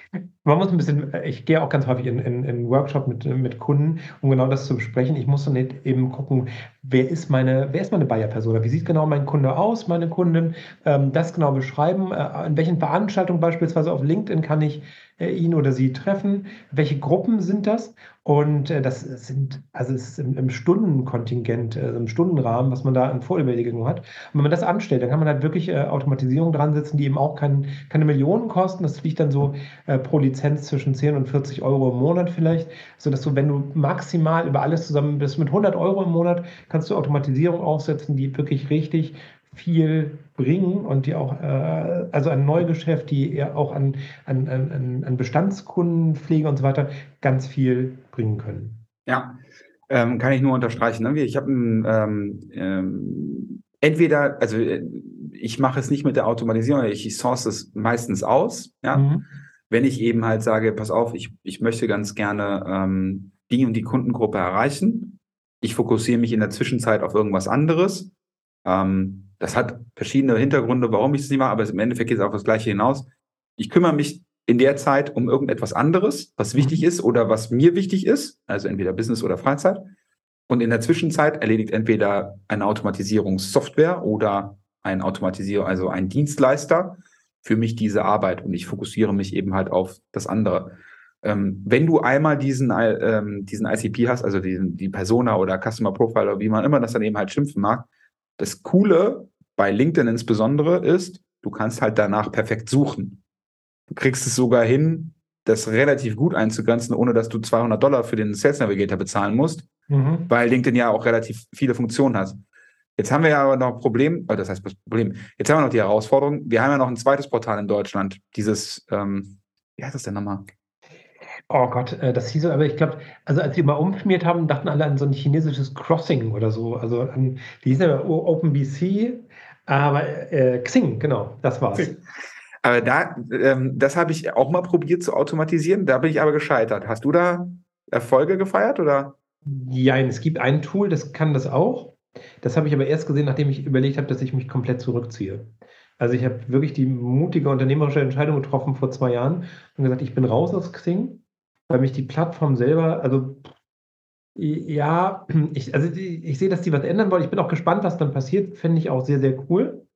Man muss ein bisschen, ich gehe auch ganz häufig in, in, in Workshop mit, mit Kunden, um genau das zu besprechen. Ich muss dann eben gucken, wer ist meine, wer ist meine Buyer-Persona? Wie sieht genau mein Kunde aus, meine Kundin? Ähm, das genau beschreiben. Äh, in welchen Veranstaltungen beispielsweise auf LinkedIn kann ich äh, ihn oder sie treffen? Welche Gruppen sind das? Und äh, das sind, also es ist im, im Stundenkontingent, also im Stundenrahmen, was man da an Vorüberlegungen hat. Und wenn man das anstellt, dann kann man halt wirklich äh, Automatisierung dran setzen, die eben auch kein, keine Millionen kosten. Das liegt dann so äh, pro Lizenz zwischen 10 und 40 Euro im Monat vielleicht, sodass du, wenn du maximal über alles zusammen bist, mit 100 Euro im Monat, kannst du Automatisierung aufsetzen, die wirklich richtig viel bringen und die auch, äh, also ein Neugeschäft, die eher auch an, an, an, an Bestandskundenpflege und so weiter ganz viel bringen können. Ja, ähm, kann ich nur unterstreichen. Ne? Ich habe ähm, ähm, entweder, also äh, ich mache es nicht mit der Automatisierung, ich source es meistens aus, ja. Mhm. Wenn ich eben halt sage, pass auf, ich, ich möchte ganz gerne ähm, die und die Kundengruppe erreichen. Ich fokussiere mich in der Zwischenzeit auf irgendwas anderes. Ähm, das hat verschiedene Hintergründe, warum ich es nicht mache, aber im Endeffekt geht es auf das Gleiche hinaus. Ich kümmere mich in der Zeit um irgendetwas anderes, was wichtig ist oder was mir wichtig ist, also entweder Business oder Freizeit. Und in der Zwischenzeit erledigt entweder eine Automatisierungssoftware oder ein Automatisierer, also ein Dienstleister für mich diese Arbeit und ich fokussiere mich eben halt auf das andere. Ähm, wenn du einmal diesen, ähm, diesen ICP hast, also diesen, die Persona oder Customer Profile oder wie man immer das dann eben halt schimpfen mag, das Coole bei LinkedIn insbesondere ist, du kannst halt danach perfekt suchen. Du kriegst es sogar hin, das relativ gut einzugrenzen, ohne dass du 200 Dollar für den Sales Navigator bezahlen musst, mhm. weil LinkedIn ja auch relativ viele Funktionen hat. Jetzt haben wir ja aber noch ein Problem, oh, das heißt das Problem, jetzt haben wir noch die Herausforderung, wir haben ja noch ein zweites Portal in Deutschland, dieses, ähm, wie heißt das denn nochmal? Oh Gott, äh, das hieß so, aber ich glaube, also als die mal umfirmiert haben, dachten alle an so ein chinesisches Crossing oder so. Also an, die hießen ja OpenBC, aber äh, Xing, genau, das war's. Aber da, ähm, das habe ich auch mal probiert zu automatisieren, da bin ich aber gescheitert. Hast du da Erfolge gefeiert oder? Ja, es gibt ein Tool, das kann das auch. Das habe ich aber erst gesehen, nachdem ich überlegt habe, dass ich mich komplett zurückziehe. Also ich habe wirklich die mutige unternehmerische Entscheidung getroffen vor zwei Jahren und gesagt, ich bin raus aus Xing weil mich die Plattform selber, also ja, ich, also ich, sehe, dass die was ändern wollen. Ich bin auch gespannt, was dann passiert. Finde ich auch sehr, sehr cool.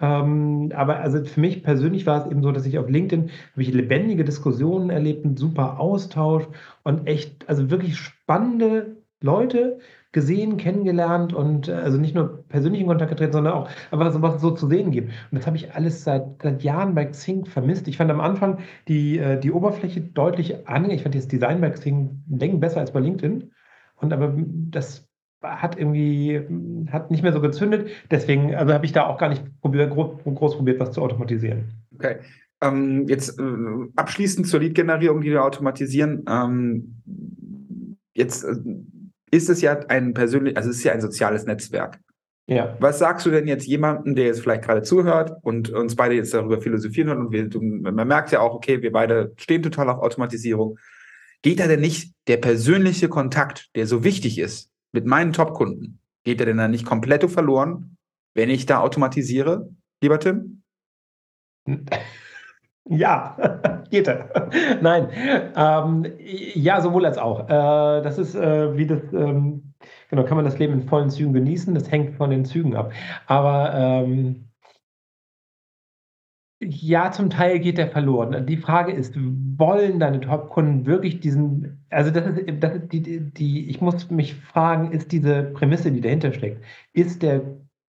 Ähm, aber also für mich persönlich war es eben so, dass ich auf LinkedIn habe ich lebendige Diskussionen erlebt, einen super Austausch und echt, also wirklich spannende Leute, gesehen, kennengelernt und äh, also nicht nur persönlich in Kontakt getreten, sondern auch einfach so, was so zu sehen gibt. Und das habe ich alles seit, seit Jahren bei Xing vermisst. Ich fand am Anfang die, äh, die Oberfläche deutlich angenehmer. Ich fand das Design bei Xing Längen besser als bei LinkedIn. Und aber das hat irgendwie hat nicht mehr so gezündet. Deswegen also habe ich da auch gar nicht probiert, groß, groß probiert, was zu automatisieren. Okay. Ähm, jetzt äh, abschließend zur Lead-Generierung, die wir automatisieren. Ähm, jetzt äh, ist es ja ein persönlich, also es ist ja ein soziales Netzwerk. Ja. Was sagst du denn jetzt jemandem, der jetzt vielleicht gerade zuhört und uns beide jetzt darüber philosophieren hört und wir, man merkt ja auch, okay, wir beide stehen total auf Automatisierung. Geht da denn nicht der persönliche Kontakt, der so wichtig ist, mit meinen Top-Kunden, geht der denn dann nicht komplett verloren, wenn ich da automatisiere, lieber Tim? <laughs> Ja, <laughs> geht er. Nein, ähm, ja, sowohl als auch. Äh, das ist äh, wie das, ähm, genau, kann man das Leben in vollen Zügen genießen, das hängt von den Zügen ab. Aber ähm, ja, zum Teil geht der verloren. Die Frage ist, wollen deine Top-Kunden wirklich diesen, also das ist, das ist die, die, ich muss mich fragen, ist diese Prämisse, die dahinter steckt, ist der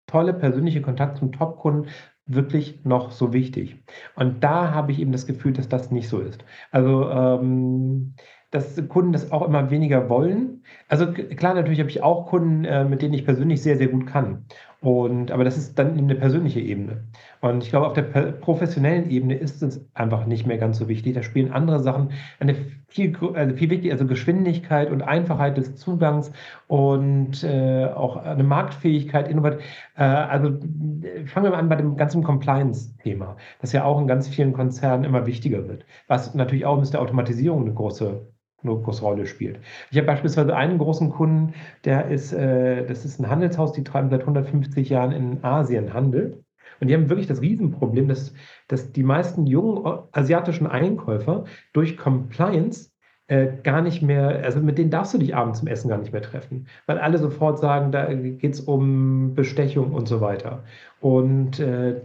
tolle persönliche Kontakt zum Top-Kunden wirklich noch so wichtig? Und da habe ich eben das Gefühl, dass das nicht so ist. Also, ähm, dass Kunden das auch immer weniger wollen. Also klar, natürlich habe ich auch Kunden, äh, mit denen ich persönlich sehr, sehr gut kann. Und, aber das ist dann eine persönliche Ebene. Und ich glaube, auf der professionellen Ebene ist es einfach nicht mehr ganz so wichtig. Da spielen andere Sachen eine viel, also viel wichtiger, also Geschwindigkeit und Einfachheit des Zugangs und äh, auch eine Marktfähigkeit. Äh, also fangen wir mal an bei dem ganzen Compliance-Thema, das ja auch in ganz vielen Konzernen immer wichtiger wird. Was natürlich auch mit der Automatisierung eine große eine große Rolle spielt. Ich habe beispielsweise einen großen Kunden, der ist, äh, das ist ein Handelshaus, die treiben seit 150 Jahren in Asien Handel. Und die haben wirklich das Riesenproblem, dass, dass die meisten jungen asiatischen Einkäufer durch Compliance äh, gar nicht mehr, also mit denen darfst du dich abends zum Essen gar nicht mehr treffen, weil alle sofort sagen, da geht es um Bestechung und so weiter. Und äh,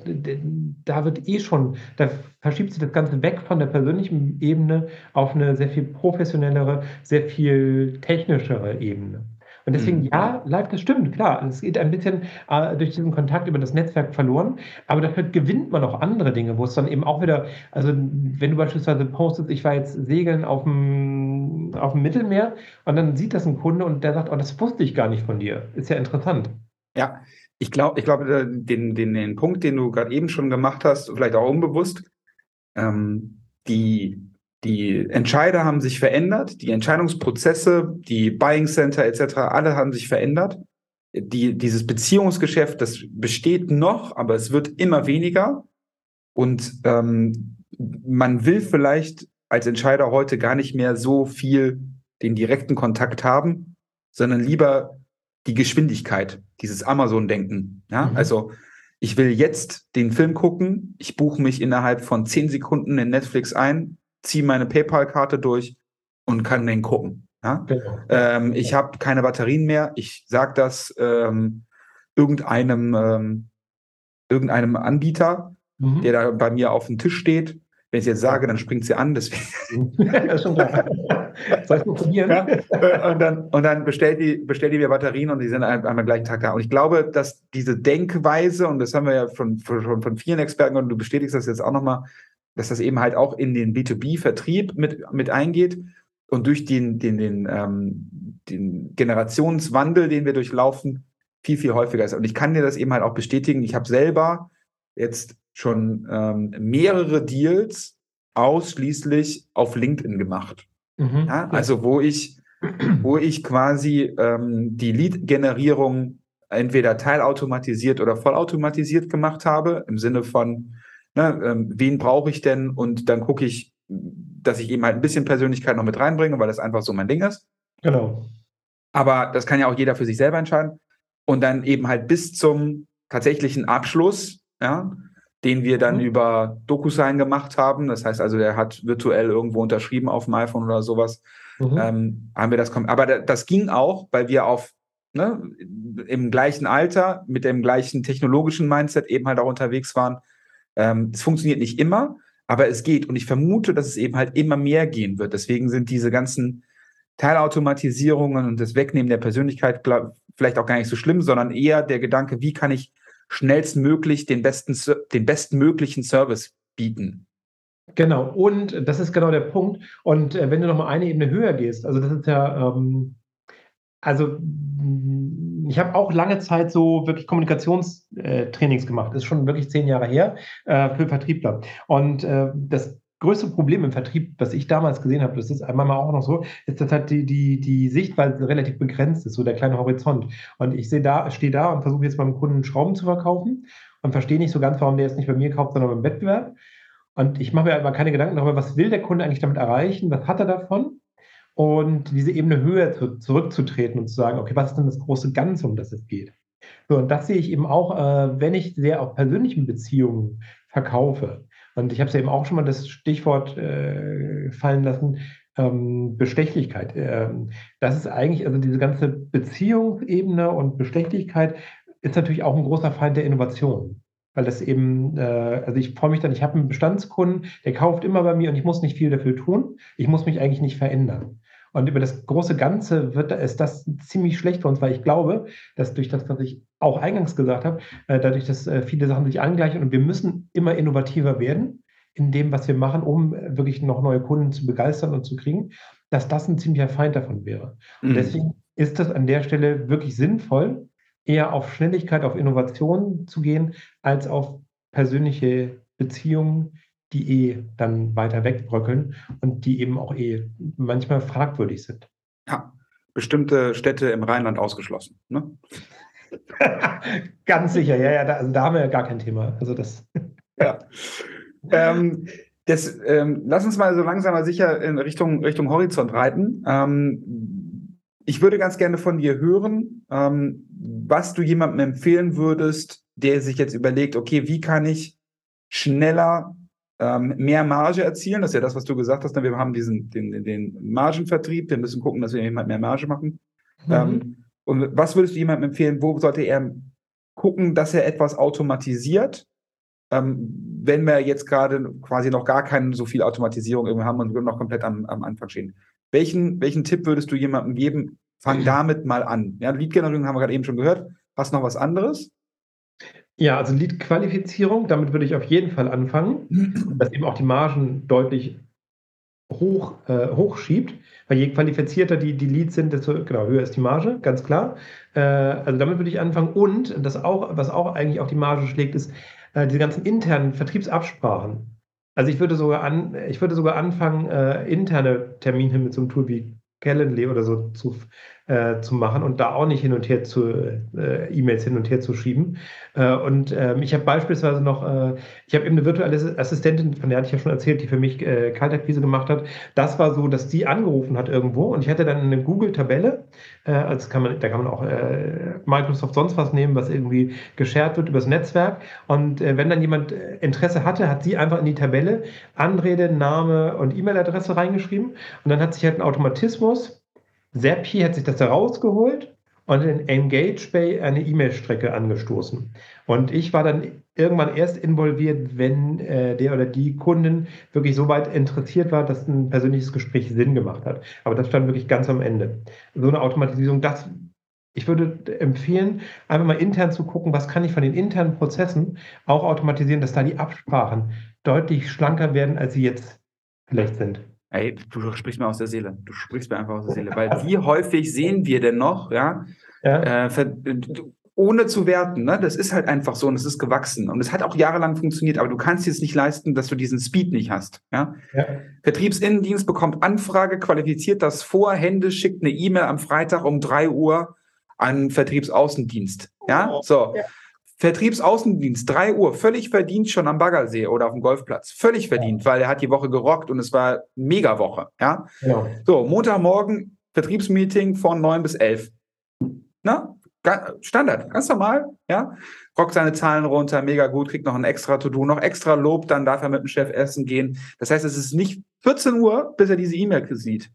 da wird eh schon, da verschiebt sich das Ganze weg von der persönlichen Ebene auf eine sehr viel professionellere, sehr viel technischere Ebene. Und deswegen, mhm. ja, live, das stimmt, klar. Es geht ein bisschen äh, durch diesen Kontakt über das Netzwerk verloren, aber dafür gewinnt man auch andere Dinge, wo es dann eben auch wieder, also wenn du beispielsweise postest, ich war jetzt segeln auf dem, auf dem Mittelmeer und dann sieht das ein Kunde und der sagt, oh, das wusste ich gar nicht von dir. Ist ja interessant. Ja, ich glaube, ich äh, den, den, den Punkt, den du gerade eben schon gemacht hast, vielleicht auch unbewusst, ähm, die die Entscheider haben sich verändert, die Entscheidungsprozesse, die Buying Center etc., alle haben sich verändert. Die, dieses Beziehungsgeschäft, das besteht noch, aber es wird immer weniger. Und ähm, man will vielleicht als Entscheider heute gar nicht mehr so viel den direkten Kontakt haben, sondern lieber die Geschwindigkeit, dieses Amazon-Denken. Ja? Mhm. Also ich will jetzt den Film gucken, ich buche mich innerhalb von zehn Sekunden in Netflix ein, ziehe meine PayPal-Karte durch und kann den gucken. Ja? Genau. Ähm, ich habe keine Batterien mehr. Ich sage das ähm, irgendeinem, ähm, irgendeinem Anbieter, mhm. der da bei mir auf dem Tisch steht. Wenn ich jetzt sage, dann springt sie an. Deswegen. <laughs> ja, schon klar. Soll ich probieren? Ja, äh, und dann, und dann bestellt, die, bestellt die mir Batterien und die sind am, am gleichen Tag da. Und ich glaube, dass diese Denkweise, und das haben wir ja von, von, von vielen Experten, und du bestätigst das jetzt auch nochmal, dass das eben halt auch in den B2B-Vertrieb mit, mit eingeht und durch den, den, den, ähm, den Generationswandel, den wir durchlaufen, viel, viel häufiger ist. Und ich kann dir das eben halt auch bestätigen. Ich habe selber jetzt schon ähm, mehrere Deals ausschließlich auf LinkedIn gemacht. Mhm, ja, also wo ich, wo ich quasi ähm, die Lead-Generierung entweder teilautomatisiert oder vollautomatisiert gemacht habe, im Sinne von ne, ähm, wen brauche ich denn? Und dann gucke ich, dass ich eben halt ein bisschen Persönlichkeit noch mit reinbringe, weil das einfach so mein Ding ist. Genau. Aber das kann ja auch jeder für sich selber entscheiden. Und dann eben halt bis zum tatsächlichen Abschluss, ja, den wir dann mhm. über DocuSign gemacht haben. Das heißt also, der hat virtuell irgendwo unterschrieben auf dem iPhone oder sowas. Mhm. Ähm, haben wir das, aber das ging auch, weil wir auf ne, im gleichen Alter mit dem gleichen technologischen Mindset eben halt auch unterwegs waren ähm, es funktioniert nicht immer, aber es geht. Und ich vermute, dass es eben halt immer mehr gehen wird. Deswegen sind diese ganzen Teilautomatisierungen und das Wegnehmen der Persönlichkeit vielleicht auch gar nicht so schlimm, sondern eher der Gedanke, wie kann ich schnellstmöglich den besten, den bestmöglichen Service bieten. Genau, und das ist genau der Punkt. Und äh, wenn du nochmal eine Ebene höher gehst, also das ist ja, ähm, also ich habe auch lange Zeit so wirklich Kommunikationstrainings gemacht. Das ist schon wirklich zehn Jahre her äh, für Vertriebler. Und äh, das größte Problem im Vertrieb, was ich damals gesehen habe, das ist einmal auch noch so, ist, dass halt die, die, die Sichtweise relativ begrenzt ist, so der kleine Horizont. Und ich sehe da, stehe da und versuche jetzt beim Kunden Schrauben zu verkaufen und verstehe nicht so ganz, warum der jetzt nicht bei mir kauft, sondern beim Wettbewerb. Und ich mache mir aber keine Gedanken darüber, was will der Kunde eigentlich damit erreichen, was hat er davon? Und diese Ebene höher zu, zurückzutreten und zu sagen, okay, was ist denn das große Ganze, um das es geht? So, und das sehe ich eben auch, äh, wenn ich sehr auf persönlichen Beziehungen verkaufe. Und ich habe es ja eben auch schon mal das Stichwort äh, fallen lassen, ähm, Bestechlichkeit. Ähm, das ist eigentlich, also diese ganze Beziehungsebene und Bestechlichkeit ist natürlich auch ein großer Feind der Innovation. Weil das eben, äh, also ich freue mich dann, ich habe einen Bestandskunden, der kauft immer bei mir und ich muss nicht viel dafür tun. Ich muss mich eigentlich nicht verändern. Und über das große Ganze wird, ist das ziemlich schlecht für uns, weil ich glaube, dass durch das, was ich auch eingangs gesagt habe, äh, dadurch, dass äh, viele Sachen sich angleichen und wir müssen immer innovativer werden in dem, was wir machen, um äh, wirklich noch neue Kunden zu begeistern und zu kriegen, dass das ein ziemlicher Feind davon wäre. Und mhm. deswegen ist das an der Stelle wirklich sinnvoll, eher auf Schnelligkeit, auf Innovation zu gehen, als auf persönliche Beziehungen, die eh dann weiter wegbröckeln und die eben auch eh manchmal fragwürdig sind. Ja, bestimmte Städte im Rheinland ausgeschlossen. Ne? <laughs> Ganz sicher, ja, ja, da, also da haben wir ja gar kein Thema. Also das. ja. Ähm, das, ähm, lass uns mal so langsam mal sicher in Richtung, Richtung Horizont reiten. Ähm, ich würde ganz gerne von dir hören, ähm, was du jemandem empfehlen würdest, der sich jetzt überlegt, okay, wie kann ich schneller ähm, mehr Marge erzielen? Das ist ja das, was du gesagt hast. Ne? Wir haben diesen den, den Margenvertrieb, wir müssen gucken, dass wir jemand mehr Marge machen. Mhm. Ähm, und was würdest du jemandem empfehlen, wo sollte er gucken, dass er etwas automatisiert? Ähm, wenn wir jetzt gerade quasi noch gar keine so viel Automatisierung haben und wir noch komplett am, am Anfang stehen. Welchen, welchen Tipp würdest du jemandem geben? Fang <clears throat> damit mal an. Ja, Lead-Generierung haben wir gerade eben schon gehört. Hast du noch was anderes? Ja, also Lead-Qualifizierung, damit würde ich auf jeden Fall anfangen, <clears throat> dass eben auch die Margen deutlich hoch, äh, hochschiebt, weil je qualifizierter die, die Leads sind, desto genau, höher ist die Marge, ganz klar. Äh, also damit würde ich anfangen und das auch, was auch eigentlich auch die Marge schlägt, ist äh, diese ganzen internen Vertriebsabsprachen. Also ich würde sogar an, ich würde sogar anfangen, äh, interne Termine mit so einem Tool wie Calendly oder so zu, äh, zu machen und da auch nicht hin und her zu äh, E-Mails hin und her zu schieben. Äh, und ähm, ich habe beispielsweise noch, äh, ich habe eben eine virtuelle Assistentin, von der hatte ich ja schon erzählt, die für mich äh, Kaltakquise gemacht hat. Das war so, dass die angerufen hat irgendwo und ich hatte dann eine Google-Tabelle. Äh, also kann man, da kann man auch äh, Microsoft sonst was nehmen, was irgendwie geshared wird übers Netzwerk. Und äh, wenn dann jemand äh, Interesse hatte, hat sie einfach in die Tabelle Anrede, Name und E-Mail-Adresse reingeschrieben. Und dann hat sich halt ein Automatismus, Zapier hat sich das da rausgeholt und in Engage Bay eine E-Mail-Strecke angestoßen. Und ich war dann irgendwann erst involviert, wenn äh, der oder die Kundin wirklich so weit interessiert war, dass ein persönliches Gespräch Sinn gemacht hat. Aber das stand wirklich ganz am Ende. So eine Automatisierung, das ich würde empfehlen, einfach mal intern zu gucken, was kann ich von den internen Prozessen auch automatisieren, dass da die Absprachen deutlich schlanker werden, als sie jetzt vielleicht sind. Ey, du sprichst mir aus der Seele. Du sprichst mir einfach aus der Seele. Weil wie häufig sehen wir denn noch, ja, ja. Äh, ohne zu werten, ne? Das ist halt einfach so und es ist gewachsen. Und es hat auch jahrelang funktioniert, aber du kannst jetzt nicht leisten, dass du diesen Speed nicht hast. Ja? ja. Vertriebsinnendienst bekommt Anfrage, qualifiziert das vor, Hände schickt eine E-Mail am Freitag um drei Uhr an Vertriebsaußendienst. Ja, oh, so. Ja. Vertriebsaußendienst, 3 Uhr, völlig verdient schon am Baggersee oder auf dem Golfplatz. Völlig verdient, weil er hat die Woche gerockt und es war mega Woche. Ja? ja. So, Montagmorgen, Vertriebsmeeting von 9 bis 11. Na? Standard, ganz normal, ja. Rockt seine Zahlen runter, mega gut, kriegt noch ein extra To-Do, noch extra Lob, dann darf er mit dem Chef essen gehen. Das heißt, es ist nicht 14 Uhr, bis er diese E-Mail sieht.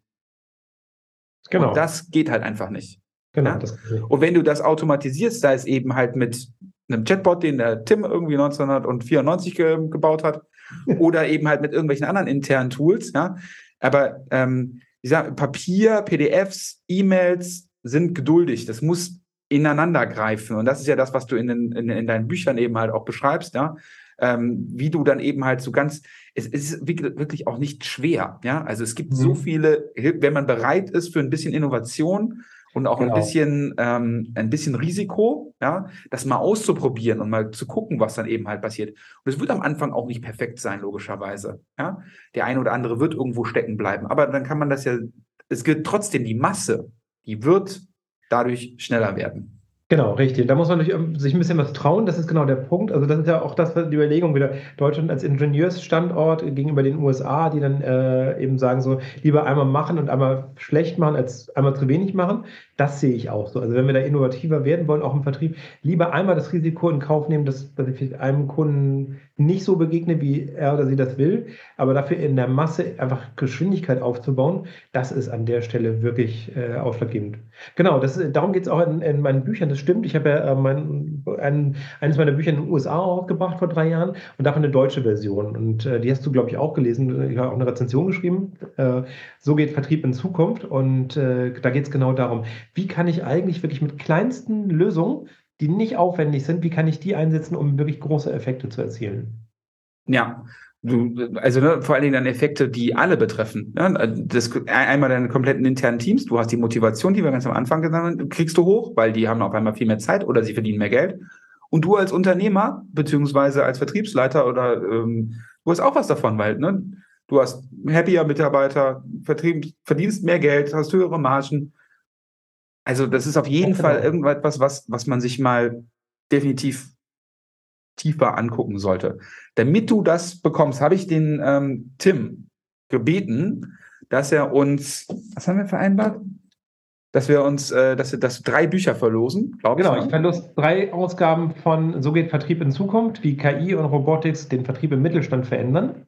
Genau. Und das geht halt einfach nicht. Genau. Ja? Und wenn du das automatisierst, sei es eben halt mit einem Chatbot, den der Tim irgendwie 1994 ge gebaut hat, <laughs> oder eben halt mit irgendwelchen anderen internen Tools, ja. Aber ähm, dieser Papier, PDFs, E-Mails sind geduldig. Das muss ineinander greifen. Und das ist ja das, was du in, den, in, in deinen Büchern eben halt auch beschreibst, ja. Ähm, wie du dann eben halt so ganz, es, es ist wirklich auch nicht schwer, ja. Also es gibt mhm. so viele, wenn man bereit ist für ein bisschen Innovation, und auch genau. ein bisschen ähm, ein bisschen Risiko, ja, das mal auszuprobieren und mal zu gucken, was dann eben halt passiert. Und es wird am Anfang auch nicht perfekt sein, logischerweise. Ja, der eine oder andere wird irgendwo stecken bleiben, aber dann kann man das ja. Es gilt trotzdem die Masse, die wird dadurch schneller werden. Genau, richtig. Da muss man sich ein bisschen was trauen. Das ist genau der Punkt. Also das ist ja auch das, die Überlegung wieder. Deutschland als Ingenieursstandort gegenüber den USA, die dann äh, eben sagen so, lieber einmal machen und einmal schlecht machen, als einmal zu wenig machen. Das sehe ich auch so. Also wenn wir da innovativer werden wollen, auch im Vertrieb, lieber einmal das Risiko in Kauf nehmen, dass, dass ich einem Kunden nicht so begegne, wie er oder sie das will, aber dafür in der Masse einfach Geschwindigkeit aufzubauen, das ist an der Stelle wirklich äh, ausschlaggebend. Genau, das, darum geht es auch in, in, meinen Büchern, das stimmt. Ich habe ja äh, mein, ein, eines meiner Bücher in den USA aufgebracht vor drei Jahren und davon eine deutsche Version. Und äh, die hast du, glaube ich, auch gelesen. Ich habe auch eine Rezension geschrieben. Äh, so geht Vertrieb in Zukunft. Und äh, da geht es genau darum, wie kann ich eigentlich wirklich mit kleinsten Lösungen die nicht aufwendig sind, wie kann ich die einsetzen, um wirklich große Effekte zu erzielen? Ja, du, also ne, vor allen Dingen dann Effekte, die alle betreffen. Ne? Das, einmal deine kompletten internen Teams, du hast die Motivation, die wir ganz am Anfang gesagt haben, kriegst du hoch, weil die haben auf einmal viel mehr Zeit oder sie verdienen mehr Geld. Und du als Unternehmer, beziehungsweise als Vertriebsleiter oder ähm, du hast auch was davon, weil ne, du hast happier Mitarbeiter, verdienst mehr Geld, hast höhere Margen. Also das ist auf jeden ja, Fall genau. irgendwas, was, was man sich mal definitiv tiefer angucken sollte. Damit du das bekommst, habe ich den ähm, Tim gebeten, dass er uns, was haben wir vereinbart? Dass wir uns, äh, dass wir das drei Bücher verlosen, glaube ich. Genau, ich verlose drei Ausgaben von So geht Vertrieb in Zukunft, wie KI und Robotics den Vertrieb im Mittelstand verändern.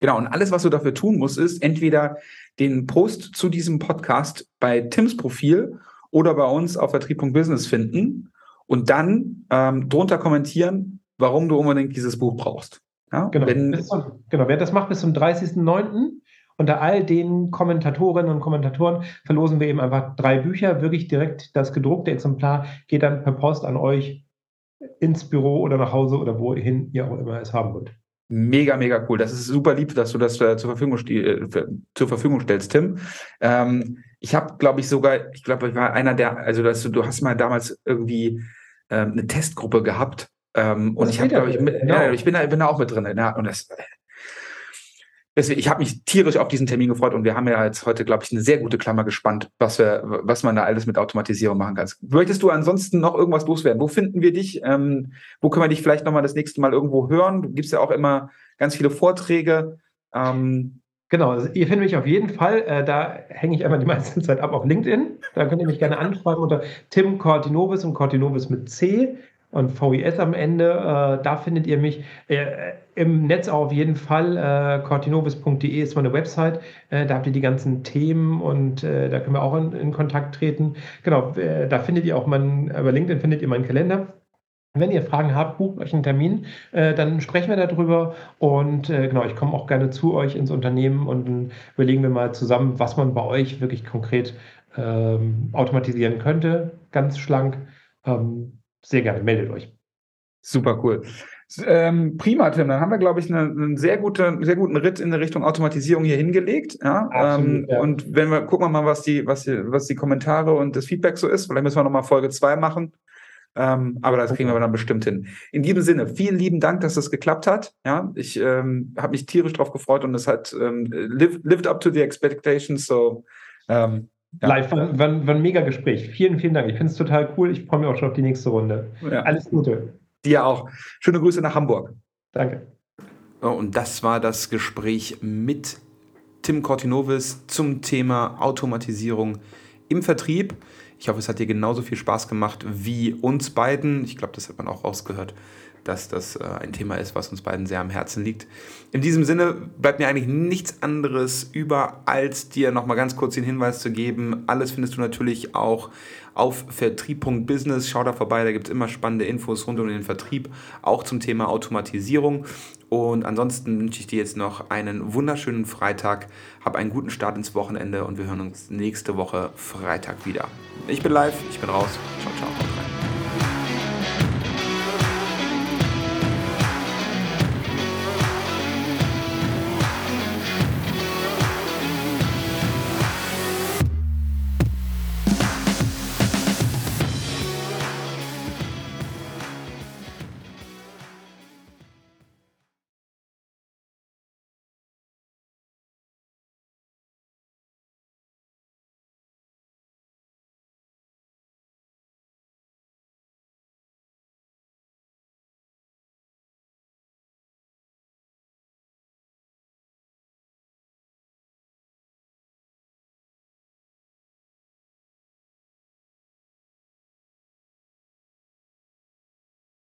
Genau, und alles, was du dafür tun musst, ist entweder den Post zu diesem Podcast bei Tims Profil oder bei uns auf vertrieb.business finden und dann ähm, drunter kommentieren, warum du unbedingt dieses Buch brauchst. Ja, genau. Wenn, zum, genau, wer das macht bis zum 30.09. Unter all den Kommentatorinnen und Kommentatoren verlosen wir eben einfach drei Bücher, wirklich direkt das gedruckte Exemplar geht dann per Post an euch ins Büro oder nach Hause oder wohin ihr auch immer es haben wollt. Mega, mega cool. Das ist super lieb, dass du das äh, zur, Verfügung äh, zur Verfügung stellst, Tim. Ähm, ich habe, glaube ich, sogar, ich glaube, ich war einer der, also dass du, du hast mal damals irgendwie ähm, eine Testgruppe gehabt ähm, und ich habe, glaube ich, mit, genau. ja, ich bin da, bin da auch mit drin. Ja, und das, deswegen, ich habe mich tierisch auf diesen Termin gefreut und wir haben ja jetzt heute, glaube ich, eine sehr gute Klammer gespannt, was wir, was man da alles mit Automatisierung machen kann. Möchtest du ansonsten noch irgendwas loswerden? Wo finden wir dich? Ähm, wo können wir dich vielleicht nochmal das nächste Mal irgendwo hören? Du gibst ja auch immer ganz viele Vorträge. Ähm, Genau, also ihr findet mich auf jeden Fall. Äh, da hänge ich einmal die meiste Zeit ab auf LinkedIn. Da könnt ihr mich gerne anschreiben unter Tim Cortinovis und Cortinovis mit C und VIS am Ende. Äh, da findet ihr mich äh, im Netz auch auf jeden Fall. Äh, cortinovis.de ist meine Website. Äh, da habt ihr die ganzen Themen und äh, da können wir auch in, in Kontakt treten. Genau, äh, da findet ihr auch meinen, über LinkedIn findet ihr meinen Kalender. Wenn ihr Fragen habt, bucht euch einen Termin, dann sprechen wir darüber und genau, ich komme auch gerne zu euch ins Unternehmen und dann überlegen wir mal zusammen, was man bei euch wirklich konkret ähm, automatisieren könnte. Ganz schlank. Ähm, sehr gerne, meldet euch. Super cool. Ähm, prima, Tim. Dann haben wir, glaube ich, eine, einen sehr, gute, sehr guten Ritt in der Richtung Automatisierung hier hingelegt. Ja? Absolut, ähm, ja. Und wenn wir gucken wir mal, was die, was, die, was die Kommentare und das Feedback so ist. Vielleicht müssen wir nochmal Folge 2 machen. Ähm, aber das kriegen wir dann bestimmt hin. In diesem Sinne, vielen lieben Dank, dass das geklappt hat. Ja, ich ähm, habe mich tierisch drauf gefreut und es hat ähm, lived, lived up to the expectations. So, ähm, ja. Live, war, war, war, ein mega Gespräch. Vielen, vielen Dank. Ich finde es total cool. Ich freue mich auch schon auf die nächste Runde. Ja. Alles Gute. Dir auch. Schöne Grüße nach Hamburg. Danke. Und das war das Gespräch mit Tim Cortinovis zum Thema Automatisierung im Vertrieb. Ich hoffe, es hat dir genauso viel Spaß gemacht wie uns beiden. Ich glaube, das hat man auch rausgehört dass das äh, ein Thema ist, was uns beiden sehr am Herzen liegt. In diesem Sinne bleibt mir eigentlich nichts anderes über, als dir nochmal ganz kurz den Hinweis zu geben. Alles findest du natürlich auch auf vertrieb.business. Schau da vorbei, da gibt es immer spannende Infos rund um den Vertrieb, auch zum Thema Automatisierung. Und ansonsten wünsche ich dir jetzt noch einen wunderschönen Freitag. Hab einen guten Start ins Wochenende und wir hören uns nächste Woche Freitag wieder. Ich bin live, ich bin raus. Ciao, ciao.